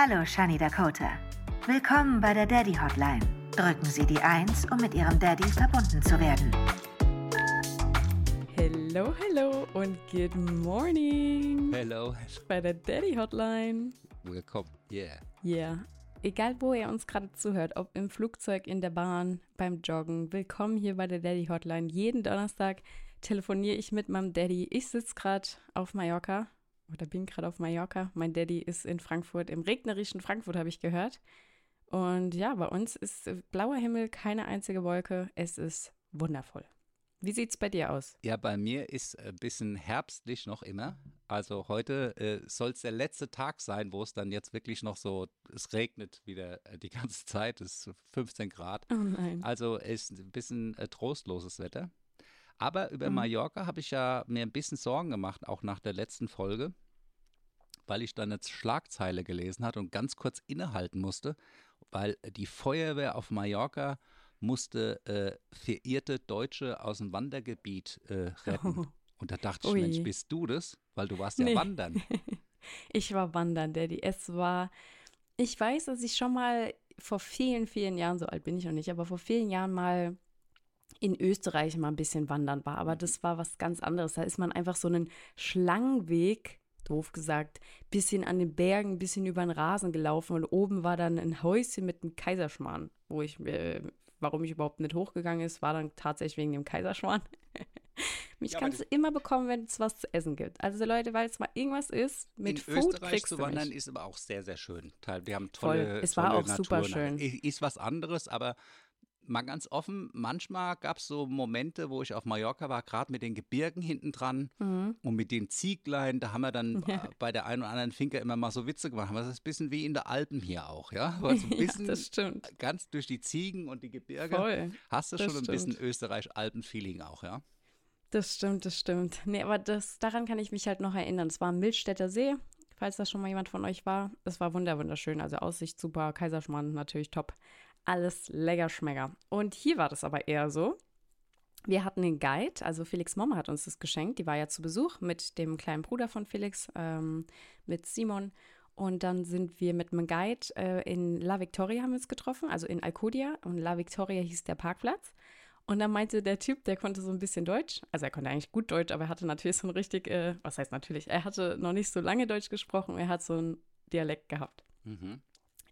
Hallo, Shani Dakota. Willkommen bei der Daddy Hotline. Drücken Sie die 1, um mit Ihrem Daddy verbunden zu werden. Hello, hello und good morning. Hello. Bei der Daddy Hotline. Willkommen. Yeah. Yeah. Egal, wo ihr uns gerade zuhört, ob im Flugzeug, in der Bahn, beim Joggen, willkommen hier bei der Daddy Hotline. Jeden Donnerstag telefoniere ich mit meinem Daddy. Ich sitze gerade auf Mallorca oder bin gerade auf Mallorca. Mein Daddy ist in Frankfurt, im regnerischen Frankfurt, habe ich gehört. Und ja, bei uns ist blauer Himmel, keine einzige Wolke. Es ist wundervoll. Wie sieht es bei dir aus? Ja, bei mir ist ein bisschen herbstlich noch immer. Also heute äh, soll es der letzte Tag sein, wo es dann jetzt wirklich noch so, es regnet wieder äh, die ganze Zeit, es ist 15 Grad. Oh nein. Also ist ein bisschen äh, trostloses Wetter. Aber über Mhm. Mallorca habe ich ja mir ein bisschen Sorgen gemacht, auch nach der letzten Folge, weil ich dann eine Schlagzeile gelesen hatte und ganz kurz innehalten musste, weil die Feuerwehr auf Mallorca musste äh, verirrte Deutsche aus dem Wandergebiet äh, retten. Und da dachte ich, Ui. Mensch, bist du das? Weil du warst ja Nee. wandern. Ich war wandern, Daddy. Es war, ich weiß, dass ich schon mal vor vielen, vielen Jahren, so alt bin ich noch nicht, aber vor vielen Jahren mal in Österreich mal ein bisschen wandern war. Aber das war was ganz anderes. Da ist man einfach so einen Schlangenweg, doof gesagt, bisschen an den Bergen, bisschen über den Rasen gelaufen und oben war dann ein Häuschen mit einem Kaiserschmarrn, wo ich, äh, warum ich überhaupt nicht hochgegangen ist, war dann tatsächlich wegen dem Kaiserschmarrn. Mich Ja, kannst du immer bekommen, wenn es was zu essen gibt. Also Leute, weil es mal irgendwas ist, mit In Food Österreich kriegst zu du wandern ist aber auch sehr, sehr schön. Wir haben Voll. tolle, Es war tolle auch super Natur. schön. I- Ist was anderes, aber mal ganz offen, manchmal gab es so Momente, wo ich auf Mallorca war, gerade mit den Gebirgen hinten dran Mhm. und mit den Zieglein, da haben wir dann bei der einen oder anderen Finker immer mal so Witze gemacht. Das ist ein bisschen wie in der Alpen hier auch, ja? Aber so ein Ja, bisschen das stimmt. ganz durch die Ziegen und die Gebirge Voll. hast du Das schon ein bisschen stimmt. Österreich-Alpen-Feeling auch, ja? Das stimmt, das stimmt. Nee, aber das, daran kann ich mich halt noch erinnern. Es war am Milchstädter See, falls das schon mal jemand von euch war. Es war wunder wunderschön. Also Aussicht super, Kaiserschmarrn natürlich top. Alles lecker schmecker. Und hier war das aber eher so. Wir hatten einen Guide, also Felix Mama hat uns das geschenkt. Die war ja zu Besuch mit dem kleinen Bruder von Felix, ähm, mit Simon. Und dann sind wir mit einem Guide äh, in La Victoria haben wir uns getroffen, also in Alcudia. Und La Victoria hieß der Parkplatz. Und dann meinte der Typ, der konnte so ein bisschen Deutsch. Also er konnte eigentlich gut Deutsch, aber er hatte natürlich so ein richtig, äh, was heißt natürlich, er hatte noch nicht so lange Deutsch gesprochen, er hat so einen Dialekt gehabt. Mhm.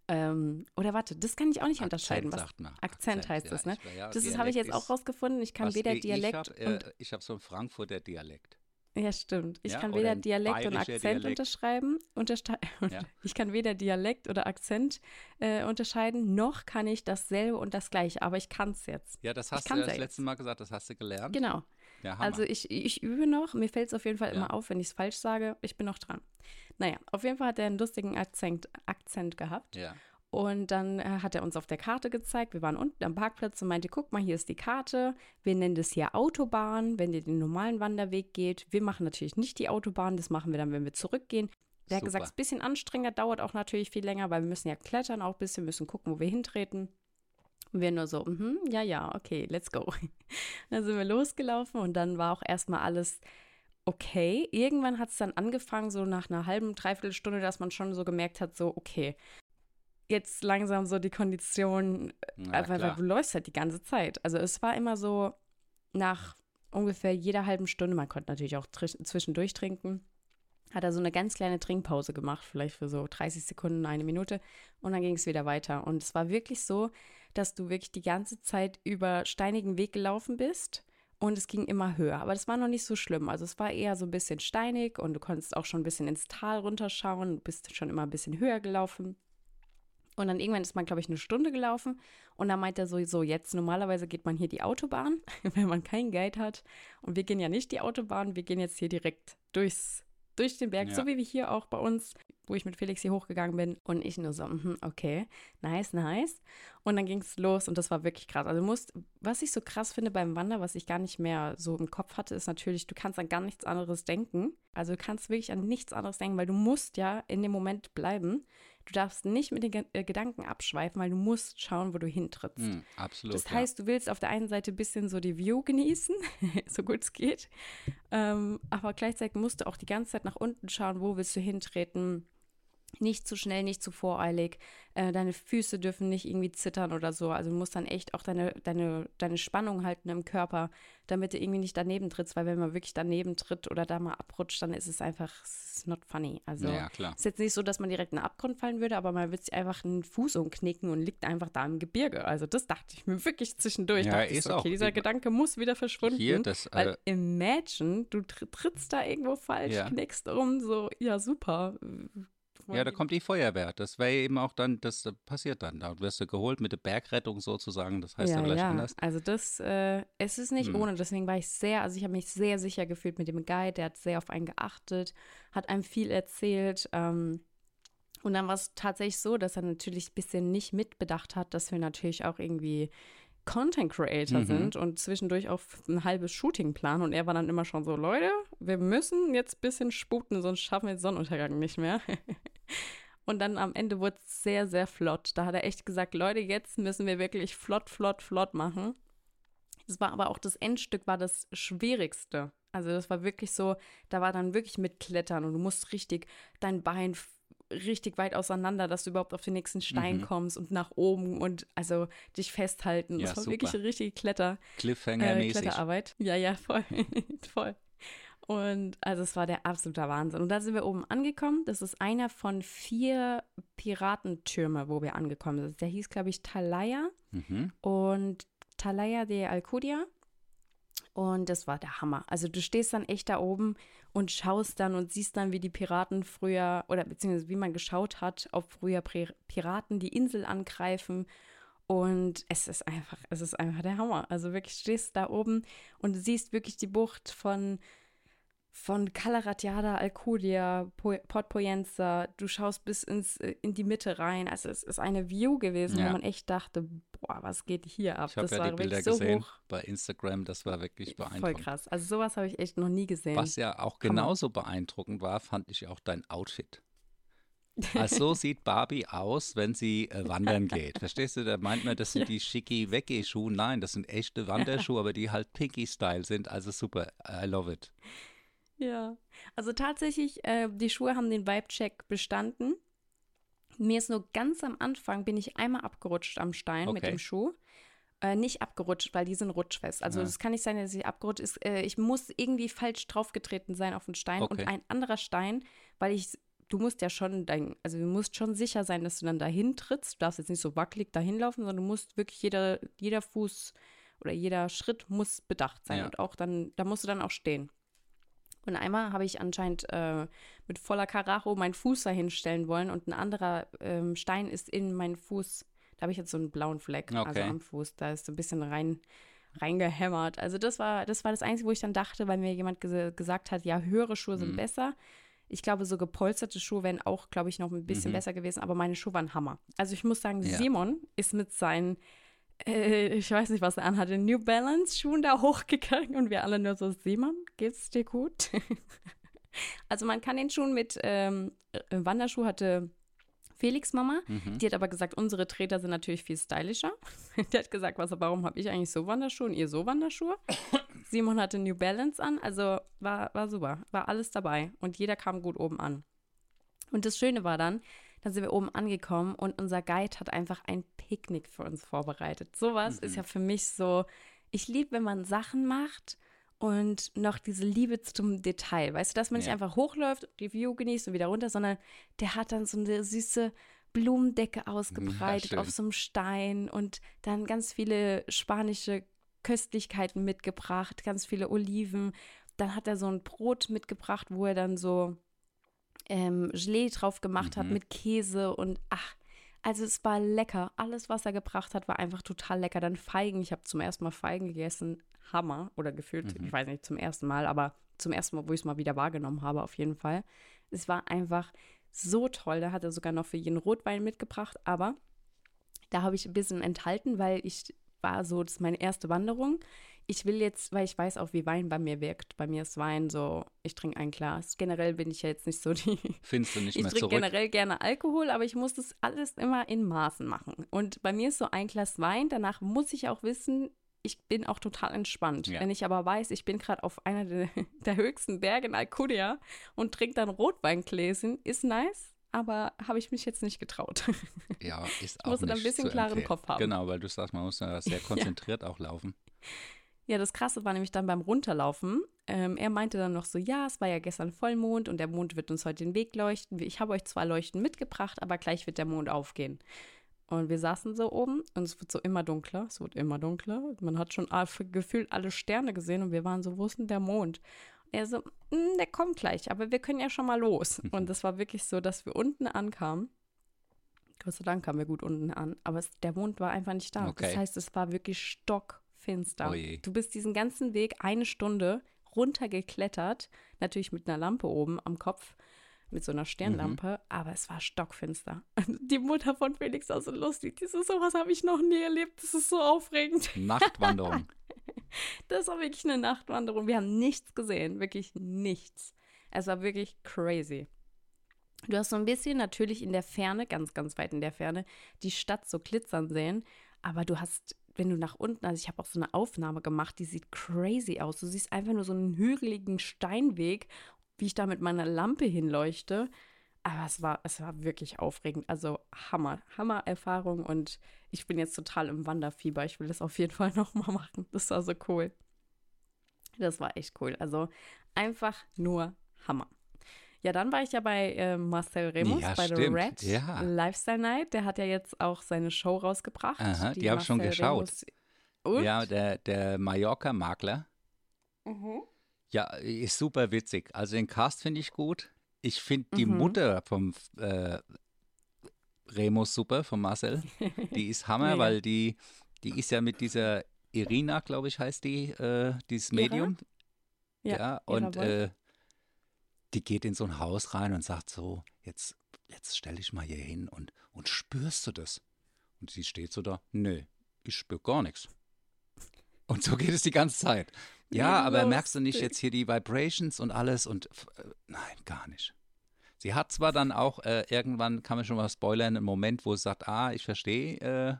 Ähm, oder warte, das kann ich auch nicht unterscheiden. Was, sagt man. Akzent heißt ja, das, ne? ich- ja, das habe ich jetzt auch rausgefunden. Ich kann weder Dialekt hab, äh, ich habe so einen Frankfurter Dialekt. Ja, stimmt. Ich Ja, kann weder Dialekt und Akzent Dialekt. unterschreiben, unterste Ja. ich kann weder Dialekt oder Akzent äh, unterscheiden, noch kann ich dasselbe und das gleiche, aber ich kann es jetzt. Ja, das hast du das letzte Mal gesagt, das hast du gelernt. Genau. Ja. Also ich, ich übe noch, mir fällt es auf jeden Fall Ja. immer auf, wenn ich es falsch sage. Ich bin noch dran. Naja, auf jeden Fall hat er einen lustigen Akzent, Akzent gehabt. ja. Und dann äh, hat er uns auf der Karte gezeigt, wir waren unten am Parkplatz und meinte, guck mal, hier ist die Karte. Wir nennen das hier Autobahn, wenn ihr den normalen Wanderweg geht. Wir machen natürlich nicht die Autobahn, das machen wir dann, wenn wir zurückgehen. Der hat Super. gesagt, es ist ein bisschen anstrengender, dauert auch natürlich viel länger, weil wir müssen ja klettern auch ein bisschen, müssen gucken, wo wir hintreten. Und wir nur so, mhm, ja, ja, okay, let's go. dann sind wir losgelaufen und dann war auch erstmal alles okay. Irgendwann hat es dann angefangen, so nach einer halben, dreiviertel Stunde, dass man schon so gemerkt hat, so, okay, jetzt langsam so die Kondition, Na, äh, weil, weil du läufst halt die ganze Zeit. Also es war immer so nach ungefähr jeder halben Stunde, man konnte natürlich auch zwischendurch trinken, hat er so eine ganz kleine Trinkpause gemacht, vielleicht für so 30 Sekunden, eine Minute und dann ging es wieder weiter. Und es war wirklich so, dass du wirklich die ganze Zeit über steinigen Weg gelaufen bist und es ging immer höher. Aber das war noch nicht so schlimm. Also es war eher so ein bisschen steinig und du konntest auch schon ein bisschen ins Tal runterschauen, bist schon immer ein bisschen höher gelaufen. Und dann irgendwann ist man, glaube ich, eine Stunde gelaufen. Und dann meint er so, so, jetzt normalerweise geht man hier die Autobahn, wenn man keinen Guide hat. Und wir gehen ja nicht die Autobahn, wir gehen jetzt hier direkt durchs, durch den Berg, Ja. so wie wir hier auch bei uns, wo ich mit Felix hier hochgegangen bin. Und ich nur so, mhm, okay, nice, nice. Und dann ging es los und das war wirklich krass. Also du musst, was ich so krass finde beim Wander, was ich gar nicht mehr so im Kopf hatte, ist natürlich, du kannst an gar nichts anderes denken. Also du kannst wirklich an nichts anderes denken, weil du musst ja in dem Moment bleiben. Du darfst nicht mit den Ge äh, Gedanken abschweifen, weil du musst schauen, wo du hintrittst. Hm, absolut. Das heißt, du willst auf der einen Seite ein bisschen so die View genießen, so gut es geht. Ähm, aber gleichzeitig musst du auch die ganze Zeit nach unten schauen, wo willst du hintreten. Nicht zu schnell, nicht zu voreilig. Äh, deine Füße dürfen nicht irgendwie zittern oder so. Also du musst dann echt auch deine, deine, deine Spannung halten im Körper, damit du irgendwie nicht daneben trittst, weil wenn man wirklich daneben tritt oder da mal abrutscht, dann ist es einfach it's not funny. Also Ja, klar. ist jetzt nicht so, dass man direkt in den Abgrund fallen würde, aber man wird sich einfach einen Fuß umknicken und liegt einfach da im Gebirge. Also das dachte ich mir wirklich zwischendurch. Ja, ist so, auch. okay, dieser Gedanke muss wieder verschwunden. Hier, das, weil äh, imagine, du tr trittst da irgendwo falsch, Ja. knickst um, so, ja super. Ja, da kommt die Feuerwehr. Das wäre eben auch dann, das äh, passiert dann. Da wirst du geholt mit der Bergrettung sozusagen. Das heißt ja, ja, vielleicht ja. anders. Also das, äh, es ist nicht Hm. ohne, deswegen war ich sehr, also ich habe mich sehr sicher gefühlt mit dem Guide, der hat sehr auf einen geachtet, hat einem viel erzählt. Ähm, und dann war es tatsächlich so, dass er natürlich ein bisschen nicht mitbedacht hat, dass wir natürlich auch irgendwie Content Creator Mhm. sind und zwischendurch auch ein halbes Shooting planen. Und er war dann immer schon so, Leute, wir müssen jetzt ein bisschen sputen, sonst schaffen wir den Sonnenuntergang nicht mehr. Und dann am Ende wurde es sehr, sehr flott. Da hat er echt gesagt, Leute, jetzt müssen wir wirklich flott, flott, flott machen. Das war aber auch das Endstück, war das Schwierigste. Also das war wirklich so, da war dann wirklich mit Klettern und du musst richtig dein Bein richtig weit auseinander, dass du überhaupt auf den nächsten Stein Mhm. kommst und nach oben und also dich festhalten. Ja, das war super. wirklich eine richtige Kletter, äh, Cliffhanger-mäßig. Kletterarbeit. Ja, ja, voll. voll. Und also es war der absolute Wahnsinn. Und da sind wir oben angekommen. Das ist einer von vier Piratentürme, wo wir angekommen sind. Der hieß, glaube ich, Talaya mhm. und Talaya de Alcudia. Und das war der Hammer. Also du stehst dann echt da oben und schaust dann und siehst dann, wie die Piraten früher, oder beziehungsweise wie man geschaut hat, ob früher Piraten die Insel angreifen. Und es ist einfach, es ist einfach der Hammer. Also wirklich stehst da oben und siehst wirklich die Bucht von, von Calaratiada, Alcudia, Po- Port Poyenza. Du schaust bis ins, äh, in die Mitte rein. Also es ist eine View gewesen, Ja. wo man echt dachte, boah, was geht hier ab? Ich habe ja war die Bilder so gesehen hoch. bei Instagram. Das war wirklich Voll beeindruckend. krass. Also sowas habe ich echt noch nie gesehen. Was ja auch genauso beeindruckend war, fand ich auch dein Outfit. Also so sieht Barbie aus, wenn sie äh, wandern geht. Verstehst du? Da meint man, das sind die schicki wecki schuhe Nein, das sind echte Wanderschuhe, aber die halt Pinky-Style sind. Also super. I love it. Ja, also tatsächlich, äh, die Schuhe haben den Vibe-Check bestanden. Mir ist nur ganz am Anfang, bin ich einmal abgerutscht am Stein mit Okay. dem Schuh. Äh, nicht abgerutscht, weil die sind rutschfest. Also Ja. es kann nicht sein, dass ich abgerutscht ist. Äh, ich muss irgendwie falsch draufgetreten sein auf den Stein Okay. und ein anderer Stein, weil ich, du musst ja schon dein, also du musst schon sicher sein, dass du dann dahin trittst. Du darfst jetzt nicht so wackelig dahin laufen, sondern du musst wirklich jeder, jeder Fuß oder jeder Schritt muss bedacht sein Ja. und auch dann, da musst du dann auch stehen. Und einmal habe ich anscheinend äh, mit voller Karacho meinen Fuß dahin stellen wollen und ein anderer ähm, Stein ist in meinen Fuß. Da habe ich jetzt so einen blauen Fleck, also Okay. am Fuß. Da ist so ein bisschen rein reingehämmert. Also das war, das war das Einzige, wo ich dann dachte, weil mir jemand ges gesagt hat, ja, höhere Schuhe sind Mhm. besser. Ich glaube, so gepolsterte Schuhe wären auch, glaube ich, noch ein bisschen Mhm. besser gewesen, aber meine Schuhe waren Hammer. Also ich muss sagen, Ja. Simon ist mit seinen, äh, ich weiß nicht, was er anhatte, New Balance Schuhen da hochgegangen und wir alle nur so, Simon, geht's dir gut? also man kann den Schuhen mit ähm, äh, Wanderschuh hatte Felix Mama. Mhm. Die hat aber gesagt, unsere Treter sind natürlich viel stylischer. Die hat gesagt, was, warum habe ich eigentlich so Wanderschuhe und ihr so Wanderschuhe? Simon hatte New Balance an, also war, war super, war alles dabei und jeder kam gut oben an. Und das Schöne war dann, dann sind wir oben angekommen und unser Guide hat einfach ein Picknick für uns vorbereitet. Sowas Mhm. ist ja für mich so, ich liebe, wenn man Sachen macht und noch diese Liebe zum Detail. Weißt du, dass man nicht Ja. einfach hochläuft, die View genießt und wieder runter, sondern der hat dann so eine süße Blumendecke ausgebreitet schön. auf so einem Stein und dann ganz viele spanische Köstlichkeiten mitgebracht, ganz viele Oliven. Dann hat er so ein Brot mitgebracht, wo er dann so ähm, Gelee drauf gemacht hat Mhm. mit Käse und ach, also es war lecker. Alles, was er gebracht hat, war einfach total lecker. Dann Feigen. Ich habe zum ersten Mal Feigen gegessen. Hammer. Oder gefühlt, Mhm. ich weiß nicht, zum ersten Mal, aber zum ersten Mal, wo ich es mal wieder wahrgenommen habe, auf jeden Fall. Es war einfach so toll. Da hat er sogar noch für jeden Rotwein mitgebracht, aber da habe ich ein bisschen enthalten, weil ich war so, das ist meine erste Wanderung. Ich will jetzt, weil ich weiß auch, wie Wein bei mir wirkt. Bei mir ist Wein so, ich trinke ein Glas. Generell bin ich ja jetzt nicht so die Findest du nicht ich mehr trinke zurück? generell gerne Alkohol, aber ich muss das alles immer in Maßen machen. Und bei mir ist so ein Glas Wein, danach muss ich auch wissen, ich bin auch total entspannt. Ja. Wenn ich aber weiß, ich bin gerade auf einer der, der höchsten Berge in Alcudia und trinke dann Rotweingläschen, ist nice. aber habe ich mich jetzt nicht getraut. Ja, ist Ich auch musste da ein nicht bisschen klaren. Kopf haben. Genau, weil du sagst, man muss ja sehr konzentriert auch laufen. Ja, das Krasse war nämlich dann beim Runterlaufen. Ähm, er meinte dann noch so, ja, es war ja gestern Vollmond und der Mond wird uns heute den Weg leuchten. Ich habe euch zwar Leuchten mitgebracht, aber gleich wird der Mond aufgehen. Und wir saßen so oben und es wird so immer dunkler. Es wird immer dunkler. Man hat schon gefühlt alle Sterne gesehen und wir waren so, wo ist denn der Mond? Und er so, "Mm, der kommt gleich, aber wir können ja schon mal los. Und es war wirklich so, dass wir unten ankamen. Gott sei Dank kamen wir gut unten an, aber es, der Mond war einfach nicht da. Okay. Das heißt, es war wirklich stockfinster. Oh je. Du bist diesen ganzen Weg eine Stunde runtergeklettert, natürlich mit einer Lampe oben am Kopf, mit so einer Sternlampe, Mhm. aber es war stockfinster. Die Mutter von Felix war so lustig. Die so, sowas habe ich noch nie erlebt. Das ist so aufregend. Nachtwanderung. Das war wirklich eine Nachtwanderung. Wir haben nichts gesehen, wirklich nichts. Es war wirklich crazy. Du hast so ein bisschen natürlich in der Ferne, ganz, ganz weit in der Ferne, die Stadt so glitzern sehen, aber du hast, wenn du nach unten, also ich habe auch so eine Aufnahme gemacht, die sieht crazy aus. Du siehst einfach nur so einen hügeligen Steinweg, wie ich da mit meiner Lampe hinleuchte. Aber es war, es war wirklich aufregend. Also Hammer, Hammer-Erfahrung und ich bin jetzt total im Wanderfieber. Ich will das auf jeden Fall nochmal machen. Das war so cool. Das war echt cool. Also einfach nur Hammer. Ja, dann war ich ja bei äh, Marcel Remus Ja, bei The stimmt. Red Ja. Lifestyle Night. Der hat ja jetzt auch seine Show rausgebracht. Aha, die hab ich schon geschaut. Ja, der, der Mallorca-Makler. Mhm. Ja, ist super witzig. Also den Cast finde ich gut. Ich finde die Mhm. Mutter vom äh, Remus super, von Marcel. Die ist Hammer, Mega. weil die, die ist ja mit dieser Irina, glaube ich, heißt die, äh, dieses? Medium. Ja, Ja, Ira und äh, die geht in so ein Haus rein und sagt so, jetzt, jetzt stell dich mal hier hin und, und spürst du das? Und sie steht so da, nö, ich spür gar nichts. Und so geht es die ganze Zeit. Ja, aber merkst du nicht lustig. jetzt hier die Vibrations und alles und äh, nein, gar nicht. Sie hat zwar dann auch, äh, irgendwann kann man schon mal spoilern, einen Moment, wo sie sagt, ah, ich verstehe, äh,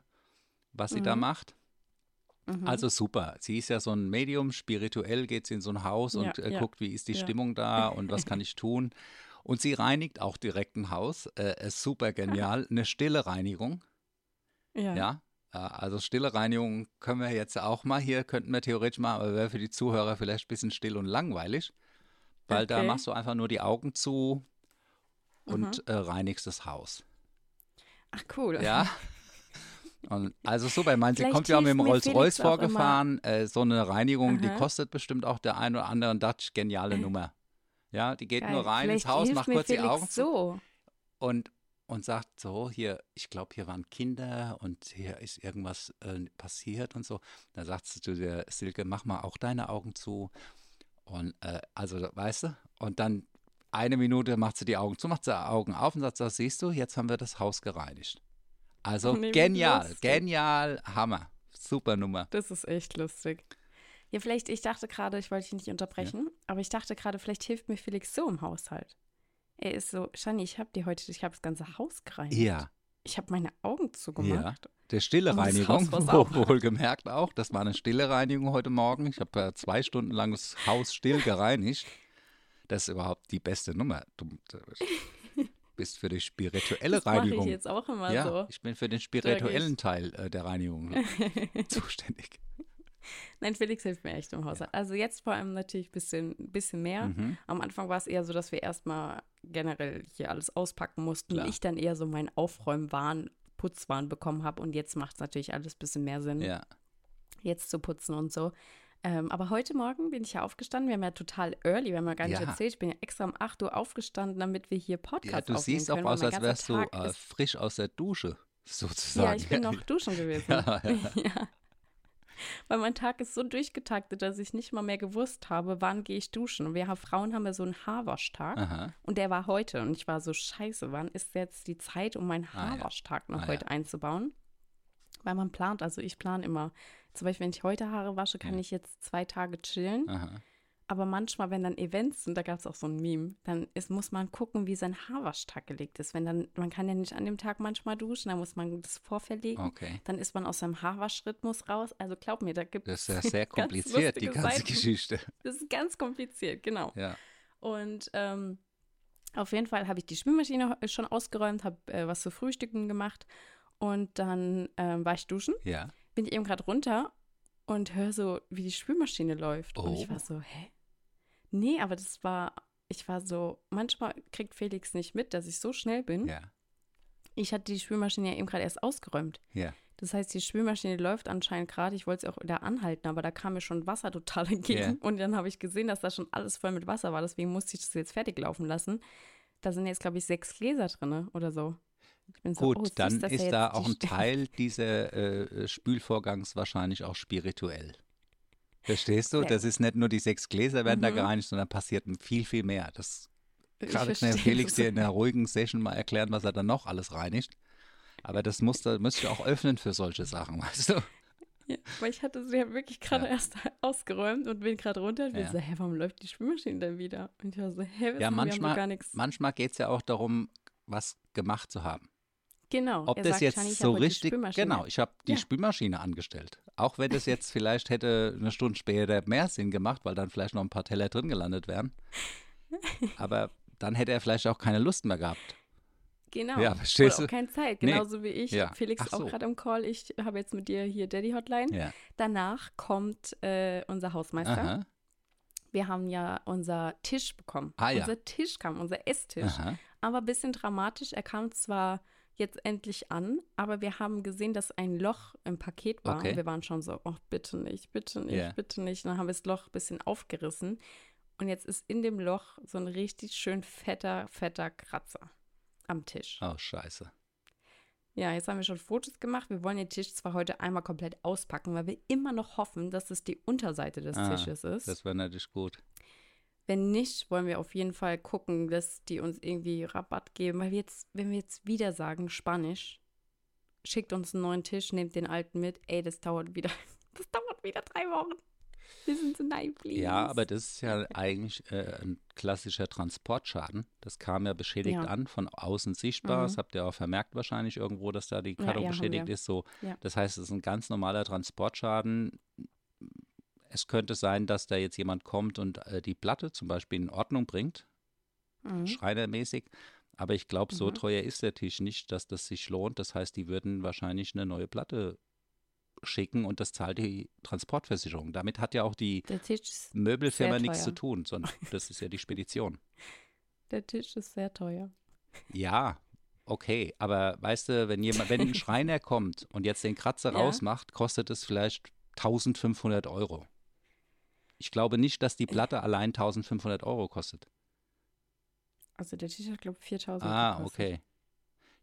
was sie da Mhm. macht. Mhm. Also super. Sie ist ja so ein Medium, spirituell geht sie in so ein Haus Ja, und äh, ja, guckt, wie ist die ja. Stimmung da und was kann ich tun. Und sie reinigt auch direkt ein Haus. Äh, ist super genial. Eine stille Reinigung. ja. Ja. Äh, Also stille Reinigung können wir jetzt auch mal hier, könnten wir theoretisch machen, aber wäre für die Zuhörer vielleicht ein bisschen still und langweilig. Weil da Okay. machst du einfach nur die Augen zu und Mhm. äh, reinigst das Haus. Ach, cool. Ja. Und also meine, sie Vielleicht kommt ja auch mit dem Rolls-Royce vorgefahren. Äh, so eine Reinigung, die Aha. kostet bestimmt auch der ein oder andere Dutch geniale Nummer. Ja, die geht Geil. nur rein Vielleicht ins Haus, macht kurz die Felix Augen zu so. und, und sagt so, hier, ich glaube, hier waren Kinder und hier ist irgendwas äh, passiert und so. Da sagt sie zu der Silke, mach mal auch deine Augen zu. Und äh, also, weißt du, und dann eine Minute macht sie die Augen zu, macht sie die Augen auf und sagt, so, siehst du, jetzt haben wir das Haus gereinigt. Also genial, lustig. genial, Hammer. Super Nummer. Das ist echt lustig. Ja, vielleicht, ich dachte gerade, ich wollte dich nicht unterbrechen, aber ich dachte gerade, vielleicht hilft mir Felix so im Haushalt. Er ist so, Shani, ich habe dir heute, ich habe das ganze Haus gereinigt. Ja, Ich habe meine Augen zugemacht. der stille Reinigung, wohlgemerkt auch. Das war eine stille Reinigung heute Morgen. Ich habe äh, zwei Stunden lang das Haus still gereinigt. Das ist überhaupt die beste Nummer. Du bist für die spirituelle Das mache ich Reinigung. jetzt auch immer ja, so. ich bin für den spirituellen Teil äh, der Reinigung zuständig. Nein, Felix hilft mir echt im Haushalt. Also jetzt vor allem natürlich ein bisschen, bisschen mehr. Mhm. Am Anfang war es eher so, dass wir erstmal generell hier alles auspacken mussten Klar. und ich dann eher so meinen Aufräumwahn, Putzwahn bekommen habe und jetzt macht es natürlich alles ein bisschen mehr Sinn, Ja, jetzt zu putzen und so. Ähm, aber heute Morgen bin ich ja aufgestanden. Wir haben ja total early, wir haben ja gar nicht Ja. erzählt. Ich bin ja extra um 8 Uhr aufgestanden, damit wir hier Podcast ja du siehst auch können, aus, als wärst du äh, frisch aus der Dusche, sozusagen. Ja, ich bin noch duschen gewesen. Ja, ja. ja. Weil mein Tag ist so durchgetaktet, dass ich nicht mal mehr gewusst habe, wann gehe ich duschen. Und wir Frauen haben ja so einen Haarwaschtag. Aha. Und der war heute. Und ich war so, scheiße, wann ist jetzt die Zeit, um meinen Ah, ja. Haarwaschtag noch Ah, heute einzubauen? Weil man plant, also ich plane immer. Zum Beispiel, wenn ich heute Haare wasche, kann Ja. ich jetzt zwei Tage chillen. Aha. Aber manchmal, wenn dann Events sind, da gab es auch so ein Meme, dann ist, muss man gucken, wie sein Haarwaschtag gelegt ist. Wenn dann, man kann ja nicht an dem Tag manchmal duschen, dann muss man das vorverlegen. Okay. Dann ist man aus seinem Haarwaschrhythmus raus. Also glaub mir, da gibt Das es ist ja sehr ganz kompliziert, die ganze Seiten. Geschichte. Das ist ganz kompliziert, genau. Ja. Und ähm, Auf jeden Fall habe ich die Spülmaschine schon ausgeräumt, habe äh, was zu frühstücken gemacht und dann ähm, war ich duschen. Ja. Bin ich eben gerade runter und höre so, wie die Spülmaschine läuft. Und ich Oh. war so, hä? Nee, aber das war, ich war so, manchmal kriegt Felix nicht mit, dass ich so schnell bin. Ja. Ich hatte die Spülmaschine ja eben gerade erst ausgeräumt. Ja. Das heißt, die Spülmaschine läuft anscheinend gerade. Ich wollte sie auch da anhalten, aber da kam mir schon Wasser total entgegen. Ja. Und dann habe ich gesehen, dass da schon alles voll mit Wasser war. Deswegen musste ich das jetzt fertig laufen lassen. Da sind jetzt, glaube ich, sechs Gläser drin oder so. Ich so, Gut, oh, dann ist da auch ein Teil dieser äh, Spülvorgangs wahrscheinlich auch spirituell. Verstehst du? Ja. Das ist nicht nur die sechs Gläser werden da Mhm. gereinigt, sondern passiert viel, viel mehr. Das Ich kann mir Felix dir in einer ruhigen Session mal erklären, was er dann noch alles reinigt. Aber das musst du, musst du auch öffnen für solche Sachen, weißt du? Ja, weil ich hatte sie ja wirklich gerade Ja. erst ausgeräumt und bin gerade runter und bin Ja. so, hä, warum läuft die Spülmaschine dann wieder? Und ich war so, hä, wir, Ja, sind, wir haben manchmal- gar nichts. Manchmal geht es ja auch darum, was gemacht zu haben. Genau. Ob das sagt, jetzt Shani, ich so richtig, genau, ich habe die Ja. Spülmaschine angestellt. Auch wenn das jetzt vielleicht hätte eine Stunde später mehr Sinn gemacht, weil dann vielleicht noch ein paar Teller drin gelandet wären. Aber dann hätte er vielleicht auch keine Lust mehr gehabt. Genau. Ja, verstehst Oder auch keine Zeit, Nee. genauso wie ich. Ja. Felix Ach auch so. gerade im Call. Ich habe jetzt mit dir hier Daddy Hotline. Ja. Danach kommt äh, unser Hausmeister. Aha, Wir haben ja unser Tisch bekommen. Ah, ja. Unser Tisch kam, unser Esstisch. aha. Aber ein bisschen dramatisch. Er kam zwar jetzt endlich an, aber wir haben gesehen, dass ein Loch im Paket war. Okay. Wir waren schon so, oh, bitte nicht, bitte nicht, Ja. bitte nicht. Und dann haben wir das Loch ein bisschen aufgerissen. Und jetzt ist in dem Loch so ein richtig schön fetter, fetter Kratzer am Tisch. Oh, scheiße. Ja, jetzt haben wir schon Fotos gemacht. Wir wollen den Tisch zwar heute einmal komplett auspacken, weil wir immer noch hoffen, dass es die Unterseite des Ah, Tisches ist. Das wäre natürlich gut. Wenn nicht, wollen wir auf jeden Fall gucken, dass die uns irgendwie Rabatt geben, weil wir jetzt, wenn wir jetzt wieder sagen Spanisch, schickt uns einen neuen Tisch, nehmt den alten mit. Ey, das dauert wieder, das dauert wieder drei Wochen. Wir sind so nein, please. Ja, aber das ist ja eigentlich äh, ein klassischer Transportschaden. Das kam ja beschädigt Ja. an, von außen sichtbar. Mhm. Das habt ihr auch vermerkt wahrscheinlich irgendwo, dass da die Ja, Karton ja, haben beschädigt ist. So. Ja. Das heißt, es ist ein ganz normaler Transportschaden. Es könnte sein, dass da jetzt jemand kommt und äh, die Platte zum Beispiel in Ordnung bringt, Mhm. schreinermäßig. Aber ich glaube, so Mhm. teuer ist der Tisch nicht, dass das sich lohnt. Das heißt, die würden wahrscheinlich eine neue Platte schicken und das zahlt die Transportversicherung. Damit hat ja auch die Möbelfirma nichts zu tun, sondern das ist ja die Spedition. der Tisch ist sehr teuer. Ja, okay, aber weißt du, wenn jemand, wenn ein Schreiner kommt und jetzt den Kratzer Ja. rausmacht, kostet es vielleicht 1500 Euro. Ich glaube nicht, dass die Platte allein 1500 Euro kostet. Also der Tisch hat, glaube ich, 4000 Ah, gekostet. okay.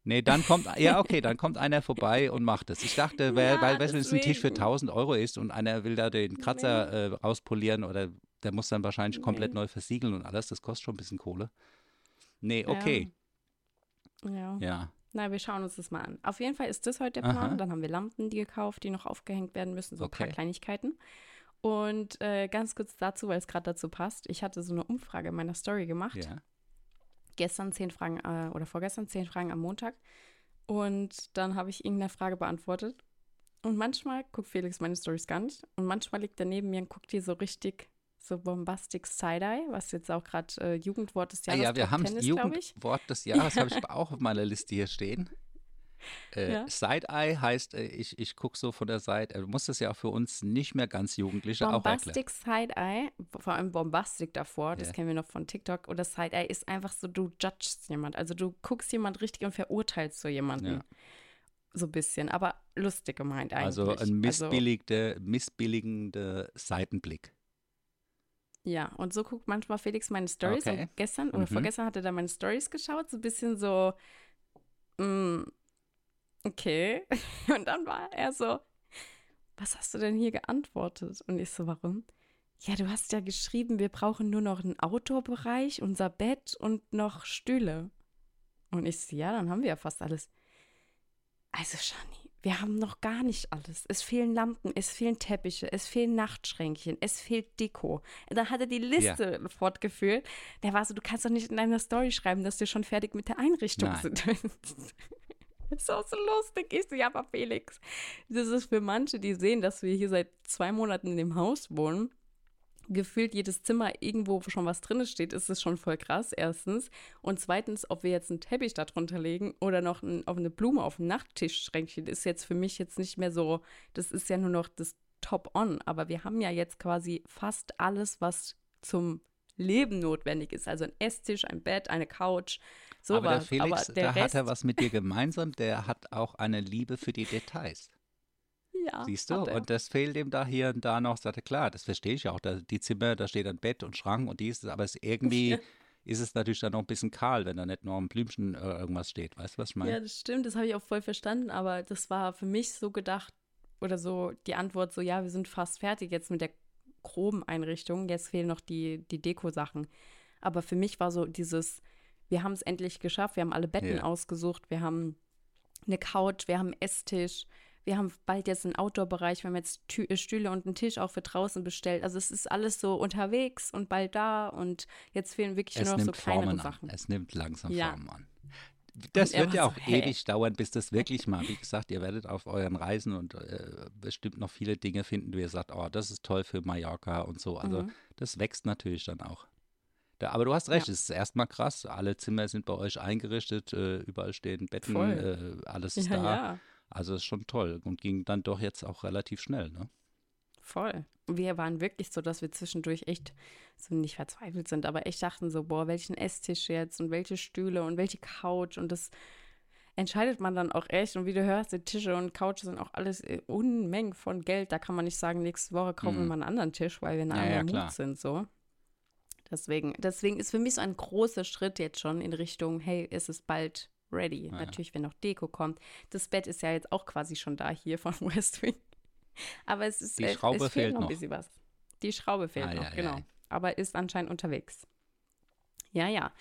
Nee, dann kommt, ja, okay, dann kommt einer vorbei und macht es. Ich dachte, wer, Ja, weil, wenn es ein Tisch für deswegen. 1000 Euro ist und einer will da den Kratzer äh, rauspolieren oder der muss dann wahrscheinlich komplett Nee. neu versiegeln und alles, das kostet schon ein bisschen Kohle. Nee, okay, Ja. ja. Na, wir schauen uns das mal an. Auf jeden Fall ist das heute der Aha. Plan. Dann haben wir Lampen, die gekauft, die noch aufgehängt werden müssen, so ein paar Okay. Kleinigkeiten. Und äh, ganz kurz dazu, weil es gerade dazu passt, ich hatte so eine Umfrage in meiner Story gemacht. Ja. Gestern zehn Fragen äh, oder vorgestern zehn Fragen am Montag. Und dann habe ich irgendeine Frage beantwortet. Und manchmal guckt Felix meine Stories gar nicht. Und manchmal liegt er neben mir und guckt die so richtig so bombastic Side-Eye, was jetzt auch gerade äh, Jugendwort des Ah, Jahres ja, wir haben 10 das ist, glaube ich. Jugendwort des Jahres, habe ich auch auf meiner Liste hier stehen. Äh, Ja. Side-Eye heißt, äh, ich, ich gucke so von der Seite. Du musst das ja auch für uns nicht mehr ganz Jugendliche auch erklären. Bombastic Side-Eye, vor allem Bombastic davor, das Ja. kennen wir noch von TikTok. Oder Side-Eye ist einfach so, du judgst jemand. Also du guckst jemand richtig und verurteilst so jemanden. Ja. So ein bisschen, aber lustig gemeint eigentlich. Also ein missbilligte, missbilligender Seitenblick. ja, und so guckt manchmal Felix meine Stories. Okay. Und gestern oder Mhm. vorgestern hat er da meine Stories geschaut, so ein bisschen so, mm, okay. Und dann war er so, was hast du denn hier geantwortet? Und ich so, warum? Ja, du hast ja geschrieben, wir brauchen nur noch einen Outdoor-Bereich, unser Bett und noch Stühle. Und ich so, ja, dann haben wir ja fast alles. Also, Shani, wir haben noch gar nicht alles. Es fehlen Lampen, es fehlen Teppiche, es fehlen Nachtschränkchen, es fehlt Deko. Dann hat er die Liste fortgeführt. Der war so, du kannst doch nicht in deiner Story schreiben, dass wir schon fertig mit der Einrichtung Nein. sind. Ist auch so lustig. So, ja, aber Felix, das ist für manche, die sehen, dass wir hier seit zwei Monaten in dem Haus wohnen, gefühlt jedes Zimmer irgendwo schon was drin steht, ist es schon voll krass, erstens. Und zweitens, ob wir jetzt einen Teppich da drunter legen oder noch ein, auf eine Blume auf dem Nachttischschränkchen, ist jetzt für mich jetzt nicht mehr so, das ist ja nur noch das Top-On. Aber wir haben ja jetzt quasi fast alles, was zum Leben notwendig ist. Also ein Esstisch, ein Bett, eine Couch, sowas. Aber der Felix, Aber der da Rest, hat er was mit dir gemeinsam, der hat auch eine Liebe für die Details. ja, Siehst du? Und das fehlt ihm da hier und da noch. Sagte, klar, das verstehe ich auch. Da, die Zimmer, da steht ein Bett und Schrank und dies, aber es irgendwie ist es natürlich dann noch ein bisschen kahl, wenn da nicht noch ein Blümchen äh, irgendwas steht. Weißt du, was ich meine? Ja, das stimmt, das habe ich auch voll verstanden, aber das war für mich so gedacht oder so die Antwort so, ja, wir sind fast fertig jetzt mit der groben Einrichtung, jetzt fehlen noch die, die Deko-Sachen. Aber für mich war so dieses, wir haben es endlich geschafft, wir haben alle Betten Ja. ausgesucht, wir haben eine Couch, wir haben einen Esstisch, wir haben bald jetzt einen Outdoor-Bereich, wir haben jetzt Tü äh, Stühle und einen Tisch auch für draußen bestellt. Also es ist alles so unterwegs und bald da und jetzt fehlen wirklich es nur noch so kleinere Sachen. an. Es nimmt langsam Ja. Formen an. Das wird ja auch so, hä? ewig dauern, bis das wirklich mal, wie gesagt, ihr werdet auf euren Reisen und äh, bestimmt noch viele Dinge finden, wo ihr sagt, oh, das ist toll für Mallorca und so. Also Mhm. das wächst natürlich dann auch. Da, aber du hast recht, Ja. es ist erstmal krass. Alle Zimmer sind bei euch eingerichtet, äh, überall stehen Betten, äh, alles ist Ja, da. ja. Also ist schon toll und ging dann doch jetzt auch relativ schnell, ne? Voll. Wir waren wirklich so, dass wir zwischendurch echt so nicht verzweifelt sind, aber echt dachten so, boah, welchen Esstisch jetzt und welche Stühle und welche Couch und das entscheidet man dann auch echt. Und wie du hörst, die Tische und Couches sind auch alles äh, Unmengen von Geld. Da kann man nicht sagen, nächste Woche kaufen wir Mhm. mal einen anderen Tisch, weil wir in Ja, einem ja, Mut klar. sind, so. Deswegen, deswegen ist für mich so ein großer Schritt jetzt schon in Richtung, hey, es ist bald ready. Ja, ja. Natürlich, wenn noch Deko kommt. Das Bett ist ja jetzt auch quasi schon da hier von West Wing. Aber es ist Die Schraube es fehlt noch ein bisschen was. Die Schraube fehlt Ah, noch, ja, genau. ja. Aber ist anscheinend unterwegs. Ja, ja.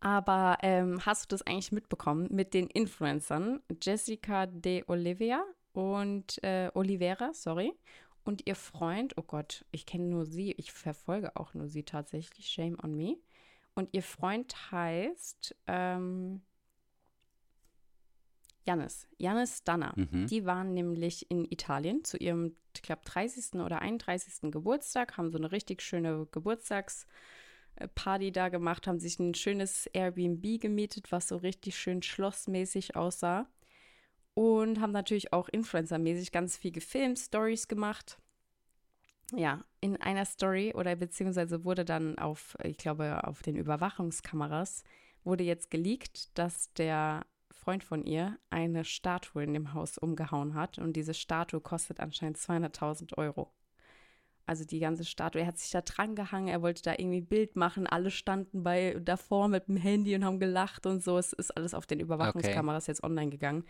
Aber ähm, hast du das eigentlich mitbekommen mit den Influencern Jessica de Olivia und äh, Olivera, sorry, und ihr Freund, oh Gott, ich kenne nur sie, ich verfolge auch nur sie tatsächlich, shame on me. Und ihr Freund heißt ähm, Janis, Janis Danner. Mhm. Die waren nämlich in Italien zu ihrem, ich glaube, 30. oder 31. Geburtstag, haben so eine richtig schöne Geburtstagsparty da gemacht, haben sich ein schönes Airbnb gemietet, was so richtig schön schlossmäßig aussah. Und haben natürlich auch influencermäßig ganz viel gefilmt, Stories gemacht. Ja, in einer Story oder beziehungsweise wurde dann auf, ich glaube, auf den Überwachungskameras wurde jetzt geleakt, dass der Freund von ihr eine Statue in dem Haus umgehauen hat und diese Statue kostet anscheinend 200.000 Euro. Also die ganze Statue, er hat sich da dran gehangen, er wollte da irgendwie ein Bild machen, alle standen bei davor mit dem Handy und haben gelacht und so. Es ist alles auf den Überwachungskameras jetzt online gegangen.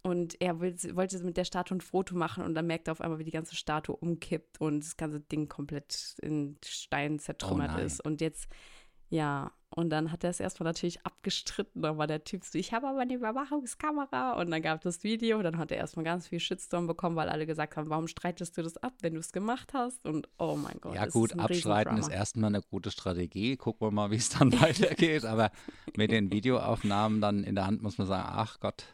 Und er will, wollte mit der Statue ein Foto machen und dann merkt er auf einmal, wie die ganze Statue umkippt und das ganze Ding komplett in Stein zertrümmert nein. ist. Und jetzt, ja, und dann hat er es erstmal natürlich abgestritten. Da war der Typ so, ich habe aber eine Überwachungskamera. Und dann gab es das Video. Dann hat er erstmal ganz viel Shitstorm bekommen, weil alle gesagt haben, warum streitest du das ab, wenn du es gemacht hast? Und oh mein Gott. Ja gut, ist abstreiten ist erstmal eine gute Strategie. Gucken wir mal, wie es dann weitergeht. Aber mit den Videoaufnahmen dann in der Hand muss man sagen, ach Gott,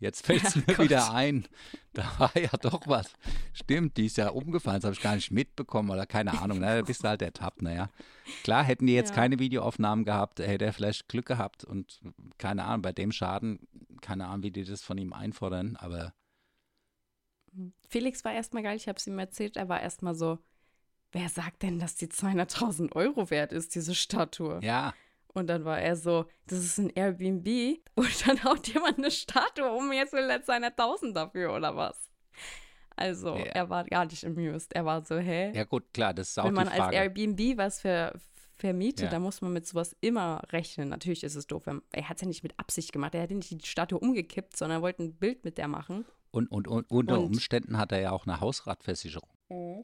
jetzt fällt es Ja, mir Gott. wieder ein. Da war ja doch was. Stimmt, die ist ja umgefallen, das habe ich gar nicht mitbekommen oder keine Ahnung. Na, da bist du halt ertappt, naja. Klar, hätten die jetzt Ja. keine Videoaufnahmen gehabt, hätte er vielleicht Glück gehabt und keine Ahnung, bei dem Schaden, keine Ahnung, wie die das von ihm einfordern, aber Felix war erstmal geil, ich habe es ihm erzählt, er war erstmal so, wer sagt denn, dass die 200.000 Euro wert ist, diese Statue? ja, Und dann war er so, das ist ein Airbnb und dann haut jemand eine Statue um, jetzt will er 200.000 dafür oder was? Also, Ja. er war gar nicht amused. Er war so, hä? ja gut, klar, das ist auch Wenn man als. Airbnb was ver vermietet, Ja. da muss man mit sowas immer rechnen. Natürlich ist es doof. Er hat es ja nicht mit Absicht gemacht. Er hat nicht die Statue umgekippt, sondern er wollte ein Bild mit der machen. Und, und, und unter Und- Umständen hat er ja auch eine Hausratversicherung.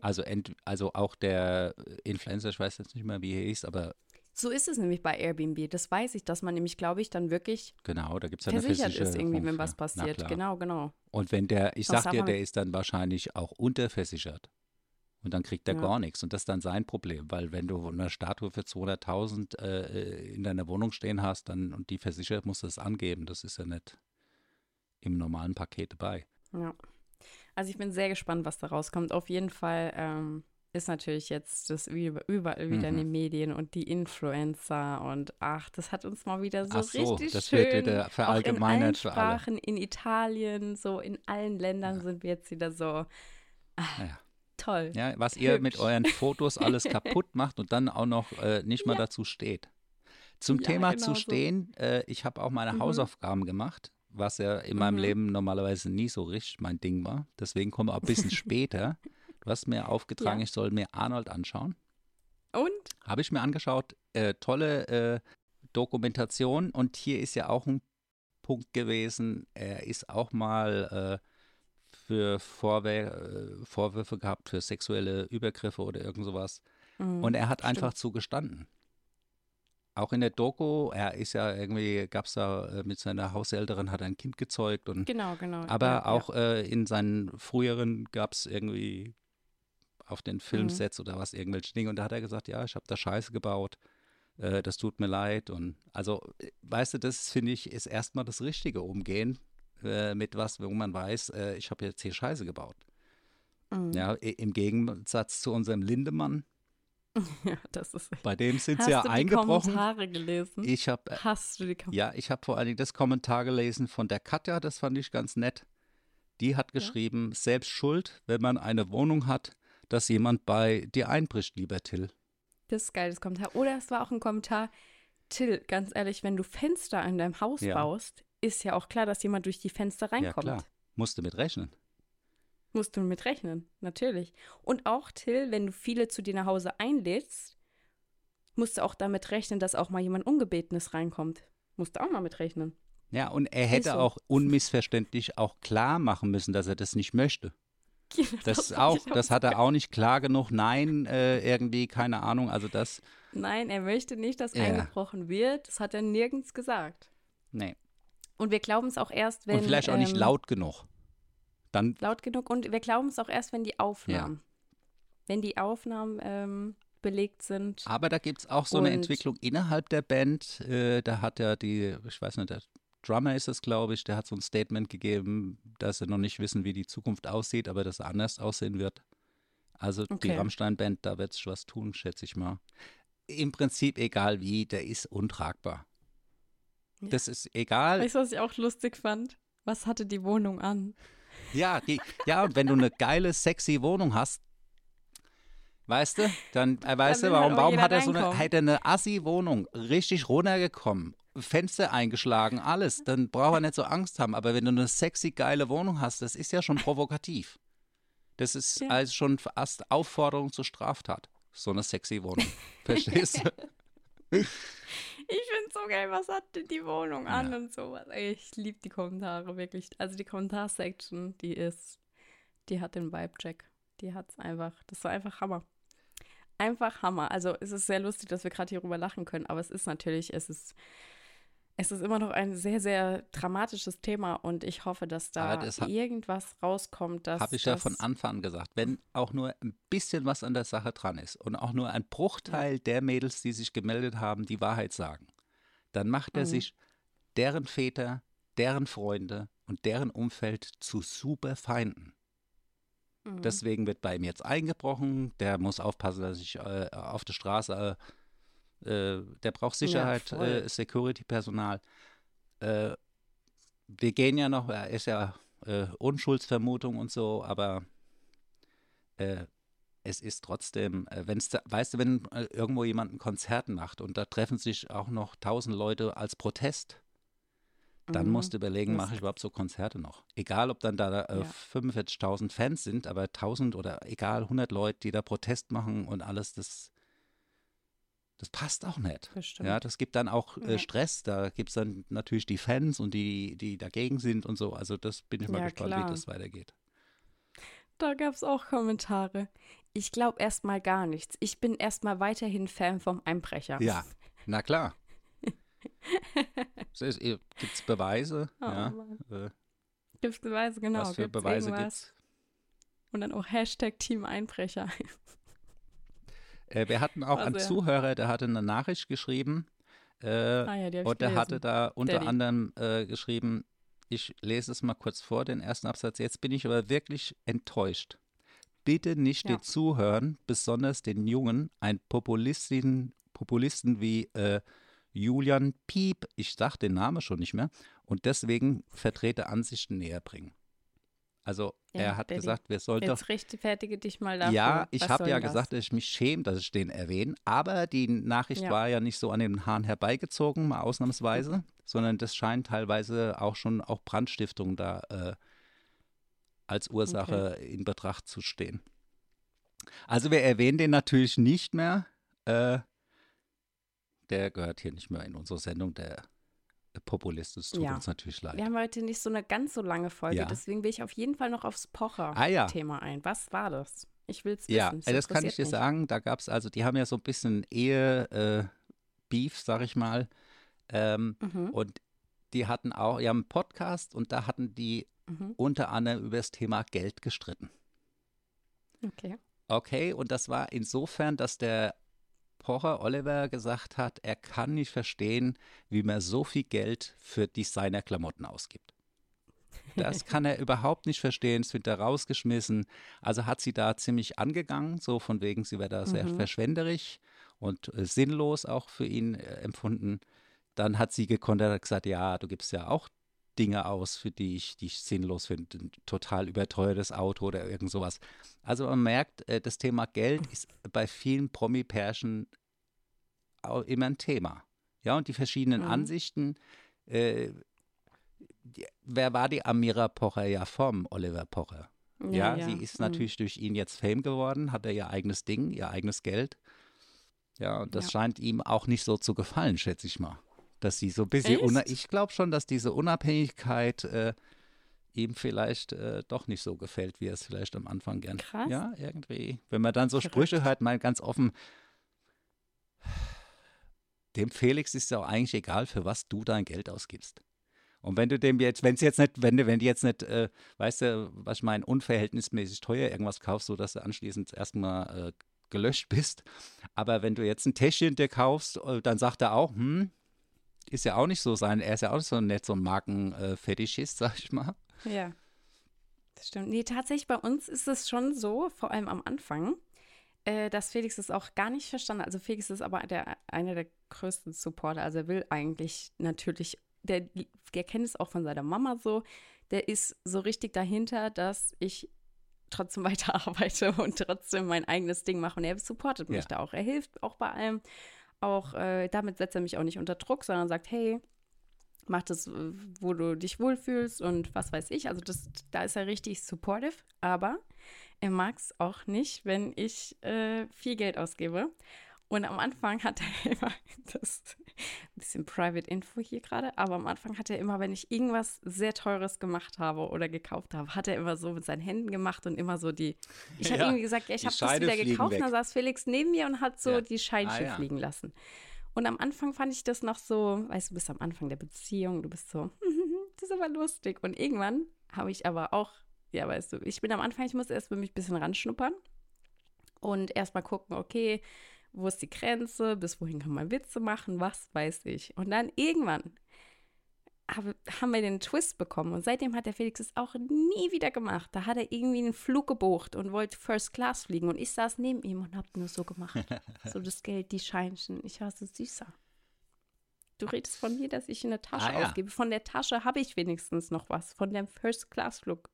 Also, ent, also auch der Influencer, ich weiß jetzt nicht mehr, wie er hieß, aber So ist es nämlich bei Airbnb. Das weiß ich, dass man nämlich, glaube ich, dann wirklich genau, da gibt es ja eine versichert Versicherung. ist, irgendwie, wenn was passiert. Genau, genau. Und wenn der, ich sag dir, der ist dann wahrscheinlich auch unterversichert. Und dann kriegt er Ja. gar nichts. Und das ist dann sein Problem, weil wenn du eine Statue für 200.000 äh, in deiner Wohnung stehen hast dann, und die versichert, musst du das angeben. Das ist ja nicht im normalen Paket dabei. Ja. Also ich bin sehr gespannt, was da rauskommt. Auf jeden Fall ähm, ist natürlich jetzt das überall wieder in den Mhm. Medien und die Influencer und ach, das hat uns mal wieder so Ach so, richtig das schön. wird wieder auch in verallgemeinert allen für alle. Sprachen, in Italien, so in allen Ländern sind wir jetzt wieder so Ja. toll. Ja, was ihr mit Hübsch. euren Fotos alles kaputt macht und dann auch noch äh, nicht mal Ja. dazu steht. Zum Ja, Thema genau zu so. stehen, äh, ich habe auch meine Mhm. Hausaufgaben gemacht, was ja in meinem Mhm. Leben normalerweise nie so richtig mein Ding war. Deswegen kommen wir auch ein bisschen später. Du hast mir aufgetragen, Ja. ich soll mir Arnold anschauen. Und? Habe ich mir angeschaut. Äh, tolle äh, Dokumentation. Und hier ist ja auch ein Punkt gewesen. Er ist auch mal äh, für Vorwär äh, Vorwürfe gehabt für sexuelle Übergriffe oder irgend sowas. Mhm, Und er hat stimmt. einfach zugestanden. Auch in der Doku, er ist ja irgendwie, gab es da äh, mit seiner Haushälterin, hat ein Kind gezeugt und Genau, genau. aber ja, auch Äh, in seinen früheren gab es irgendwie auf den Filmsets oder was irgendwelche Dinge. Und da hat er gesagt, ja, ich habe da Scheiße gebaut, äh, das tut mir leid. Und also, äh, weißt du, das finde ich, ist erstmal das richtige Umgehen äh, mit was, wo man weiß, äh, ich habe jetzt hier Scheiße gebaut. Ja, mhm. Ja, im Gegensatz zu unserem Lindemann, ja das ist. bei dem sind Hast sie ja du die eingebrochen. Kommentare gelesen? Ich habe Hast du die Kommentare? Ja, ich habe vor allen Dingen das Kommentar gelesen von der Katja, das fand ich ganz nett. Die hat geschrieben, selbst schuld, wenn man eine Wohnung hat, dass jemand bei dir einbricht, lieber Till. Das ist geil, das Kommentar. Oder es war auch ein Kommentar, Till, ganz ehrlich, wenn du Fenster in deinem Haus Ja. baust, ist ja auch klar, dass jemand durch die Fenster reinkommt. Ja, klar. Musste mit rechnen. Musst du mit rechnen, natürlich. Und auch, Till, wenn du viele zu dir nach Hause einlädst, musst du auch damit rechnen, dass auch mal jemand Ungebetenes reinkommt. Musst du auch mal mit rechnen. Ja, und er hätte so. auch unmissverständlich auch klar machen müssen, dass er das nicht möchte. Das, fand auch, das hat er auch nicht klar genug. Nein, äh, irgendwie, keine Ahnung. Also das, Nein, er möchte nicht, dass Ja. eingebrochen wird. Das hat er nirgends gesagt. nee. Und wir glauben es auch erst, wenn. und vielleicht auch nicht ähm, laut genug. Dann, laut genug. Und wir glauben es auch erst, wenn die Aufnahmen. Wenn die Aufnahmen ähm, belegt sind. Aber da gibt es auch so eine Entwicklung innerhalb der Band. Äh, da hat ja die, ich weiß nicht, der Drummer ist es, glaube ich, der hat so ein Statement gegeben, dass sie noch nicht wissen, wie die Zukunft aussieht, aber dass er anders aussehen wird. Also die Okay. Rammstein-Band, da wird sich was tun, schätze ich mal. Im Prinzip egal wie, der ist untragbar. Ja. Das ist egal. Weißt du, was ich auch lustig fand? Was hatte die Wohnung an? Ja, die, ja, und wenn du eine geile, sexy Wohnung hast, weißt du, dann äh, weißt will du, halt warum, auch warum hat er so eine, hat er eine Assi-Wohnung, richtig runtergekommen, Fenster eingeschlagen, alles, dann braucht er nicht so Angst haben. Aber wenn du eine sexy, geile Wohnung hast, das ist ja schon provokativ. Das ist Ja. also schon fast Aufforderung zur Straftat. So eine sexy Wohnung. Verstehst du? Ich finde so geil, was hat denn die Wohnung an Ja. und sowas. Ich liebe die Kommentare wirklich. Also die Kommentarsection, die ist, die hat den Vibe-Check. Die hat's einfach. Das war einfach Hammer. Einfach Hammer. Also es ist sehr lustig, dass wir gerade hierüber lachen können, aber es ist natürlich, es ist, es ist immer noch ein sehr, sehr dramatisches Thema und ich hoffe, dass da das irgendwas rauskommt, dass Habe ich ja das- von Anfang an gesagt. Wenn auch nur ein bisschen was an der Sache dran ist und auch nur ein Bruchteil der Mädels, die sich gemeldet haben, die Wahrheit sagen, dann macht er Mhm. sich deren Väter, deren Freunde und deren Umfeld zu super Feinden. Mhm. Deswegen wird bei ihm jetzt eingebrochen. Der muss aufpassen, dass ich äh, auf der Straße, äh, äh, der braucht Sicherheit, voll. äh, Security-Personal. Äh, wir gehen ja noch, er ist ja äh, Unschuldsvermutung und so, aber äh, es ist trotzdem, wenn es, weißt du, wenn irgendwo jemand ein Konzert macht und da treffen sich auch noch tausend Leute als Protest, dann Mhm. musst du überlegen, mache ich überhaupt so Konzerte noch? Egal, ob dann da äh, Ja. 45.000 Fans sind, aber 1000 oder egal, 100 Leute, die da Protest machen und alles, das, das passt auch nicht. Das stimmt. Ja, das gibt dann auch äh. Stress. Da gibt es dann natürlich die Fans und die, die dagegen sind und so. Also das bin ich mal Ja, gespannt, klar. wie das weitergeht. Da gab es auch Kommentare. Ich glaube erstmal gar nichts. Ich bin erstmal weiterhin Fan vom Einbrecher. Ja, na klar. Gibt es Beweise? Oh, ja. Äh, Gibt's Beweise, genau. was für Gibt's Beweise irgendwas? gibt's? Und dann auch Hashtag Team Einbrecher. Äh, wir hatten auch War einen Zuhörer, der hatte eine Nachricht geschrieben. Äh, Ah ja, die und der gelesen. hatte da unter Daddy. anderem äh, geschrieben, ich lese es mal kurz vor, den ersten Absatz. Jetzt bin ich aber wirklich enttäuscht. bitte nicht Ja. den Zuhören, besonders den Jungen, ein Populistin, Populisten wie äh, Julian Piep, ich sag den Namen schon nicht mehr, und deswegen vertrete Ansichten näher bringen. Also Ja, er hat Daddy, gesagt, wir sollten Jetzt rechtfertige dich mal dafür. ja, ich habe ja das? gesagt, dass ich mich schäme, dass ich den erwähne. Aber die Nachricht Ja. war ja nicht so an den Haaren herbeigezogen, mal ausnahmsweise, sondern das scheint teilweise auch schon auch Brandstiftung da äh, als Ursache in Betracht zu stehen. Also wir erwähnen den natürlich nicht mehr. Äh, der gehört hier nicht mehr in unsere Sendung, der Populist. Es tut Ja. uns natürlich leid. Wir haben heute nicht so eine ganz so lange Folge, Ja. deswegen will ich auf jeden Fall noch aufs Ah ja. Pocher-Thema ein. Was war das? Ich will es wissen. Ja, äh, das kann ich dir mich. sagen. Da gab es also, die haben ja so ein bisschen Ehe-Beef, sag ich mal. Ähm, Mhm, und die hatten auch, ja, einen Podcast und da hatten die mhm, unter anderem über das Thema Geld gestritten. okay. Okay, und das war insofern, dass der Pocher Oliver gesagt hat, er kann nicht verstehen, wie man so viel Geld für Designerklamotten ausgibt. Das kann er überhaupt nicht verstehen, es wird er rausgeschmissen. Also hat sie da ziemlich angegangen, so von wegen, sie wäre da sehr Mhm. verschwenderisch und äh, sinnlos auch für ihn äh, empfunden. Dann hat sie gekontert und gesagt, ja, du gibst ja auch Dinge aus, für die ich, die ich sinnlos finde. Ein total überteuertes Auto oder irgend sowas. Also man merkt, äh, das Thema Geld ist bei vielen Promi-Pärchen immer ein Thema. Ja, und die verschiedenen Mhm. Ansichten. Äh, die, wer war die Amira Pocher ja vom Oliver Pocher? Ja, sie ist mhm. natürlich durch ihn jetzt Fame geworden, hat er ihr eigenes Ding, ihr eigenes Geld. Ja, und das Ja. scheint ihm auch nicht so zu gefallen, schätze ich mal. Dass sie so ein bisschen, ich glaube schon, dass diese Unabhängigkeit äh, ihm vielleicht äh, doch nicht so gefällt, wie er es vielleicht am Anfang gern. Krass. Ja, irgendwie. Wenn man dann so Verrückt. Sprüche hört, mal ganz offen, dem Felix ist ja auch eigentlich egal, für was du dein Geld ausgibst. Und wenn du dem jetzt, wenn es jetzt nicht, wenn du, wenn du jetzt nicht, äh, weißt du, was ich meine, unverhältnismäßig teuer irgendwas kaufst, sodass du anschließend erstmal äh, gelöscht bist. Aber wenn du jetzt ein Täschchen dir kaufst, äh, dann sagt er auch, hm, ist ja auch nicht so sein, er ist ja auch nicht so nett, so ein Markenfetischist, sag ich mal. Ja. Das stimmt. Nee, tatsächlich bei uns ist es schon so, vor allem am Anfang, äh, dass Felix es auch gar nicht verstanden hat. Also Felix ist aber der, einer der größten Supporter. Also er will eigentlich natürlich, der, der kennt es auch von seiner Mama so, der ist so richtig dahinter, dass ich trotzdem weiterarbeite und trotzdem mein eigenes Ding mache. Und er supportet mich Ja. da auch. Er hilft auch bei allem. Auch äh, damit setzt er mich auch nicht unter Druck, sondern sagt, hey, mach das, äh, wo du dich wohlfühlst und was weiß ich. Also das, da ist er richtig supportive, aber er mag es auch nicht, wenn ich äh, viel Geld ausgebe. Und am Anfang hat er immer, das ein bisschen Private Info hier gerade, aber am Anfang hat er immer, wenn ich irgendwas sehr Teures gemacht habe oder gekauft habe, hat er immer so mit seinen Händen gemacht und immer so die, ich habe Ja, irgendwie gesagt, ja, ich habe das wieder gekauft, weg. und dann saß Felix neben mir und hat so Ja. die Scheinchen Ah, fliegen lassen. Und am Anfang fand ich das noch so, weißt du, du bist am Anfang der Beziehung, du bist so, das ist aber lustig. Und irgendwann habe ich aber auch, ja, weißt du, ich bin am Anfang, ich muss erst für mich ein bisschen ranschnuppern und erst mal gucken, okay, wo ist die Grenze, bis wohin kann man Witze machen, was weiß ich. Und dann irgendwann habe, haben wir den Twist bekommen und seitdem hat der Felix es auch nie wieder gemacht. Da hat er irgendwie einen Flug gebucht und wollte First Class fliegen und ich saß neben ihm und habe nur so gemacht. so das Geld, die Scheinchen. Ich war so süßer. Du redest von mir, dass ich in der Tasche Ah, ja. ausgebe. Von der Tasche habe ich wenigstens noch was. Von dem First Class Flug.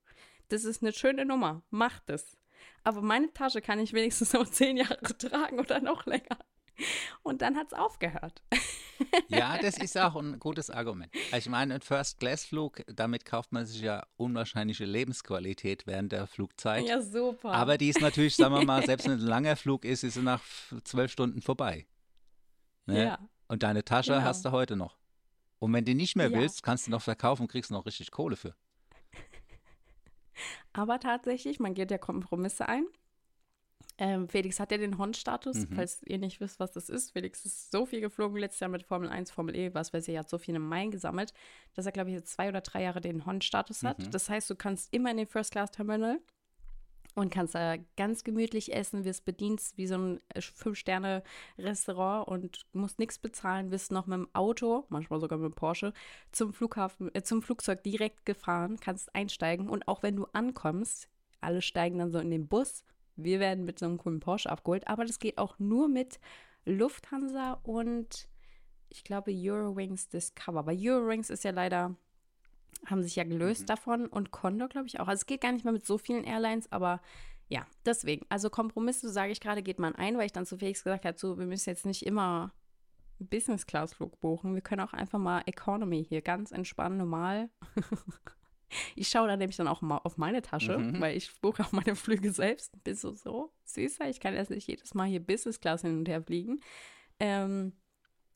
Das ist eine schöne Nummer. Mach das. Aber meine Tasche kann ich wenigstens noch zehn Jahre tragen oder noch länger. Und dann hat es aufgehört. Ja, das ist auch ein gutes Argument. Ich meine, ein First-Class-Flug, damit kauft man sich ja unwahrscheinliche Lebensqualität während der Flugzeit. Ja, super. Aber die ist natürlich, sagen wir mal, selbst wenn es ein langer Flug ist, ist sie nach zwölf Stunden vorbei. Ne? Ja. Und deine Tasche Genau. hast du heute noch. Und wenn du nicht mehr Ja. willst, kannst du noch verkaufen und kriegst noch richtig Kohle für. Aber tatsächlich, man geht ja Kompromisse ein. Ähm, Felix hat ja den Hon-Status, Mhm. falls ihr nicht wisst, was das ist. Felix ist so viel geflogen letztes Jahr mit Formel 1, Formel E, was weiß ich, er hat so viel im Main gesammelt, dass er, glaube ich, jetzt zwei oder drei Jahre den Hon-Status hat. Mhm. Das heißt, du kannst immer in den First-Class-Terminal und kannst da ganz gemütlich essen, wirst bedient wie so ein äh, Fünf-Sterne-Restaurant und musst nichts bezahlen, wirst noch mit dem Auto, manchmal sogar mit dem Porsche, zum Flughafen, äh, zum Flugzeug direkt gefahren, kannst einsteigen und auch wenn du ankommst, alle steigen dann so in den Bus wir werden mit so einem coolen Porsche abgeholt, aber das geht auch nur mit Lufthansa und ich glaube Eurowings Discover. Aber Eurowings ist ja leider, haben sich ja gelöst mhm. davon und Condor, glaube ich, auch. Also es geht gar nicht mehr mit so vielen Airlines, aber ja, deswegen. Also Kompromisse, sage ich gerade, geht man ein, weil ich dann zu Felix gesagt habe, so, wir müssen jetzt nicht immer Business-Class-Flug buchen. Wir können auch einfach mal Economy hier ganz entspannt, normal. ich schaue da nämlich dann auch mal auf meine Tasche, mhm. weil ich buche auch meine Flüge selbst. Bist du so süßer? Ich kann jetzt nicht jedes Mal hier Business-Class hin und her fliegen. Ähm,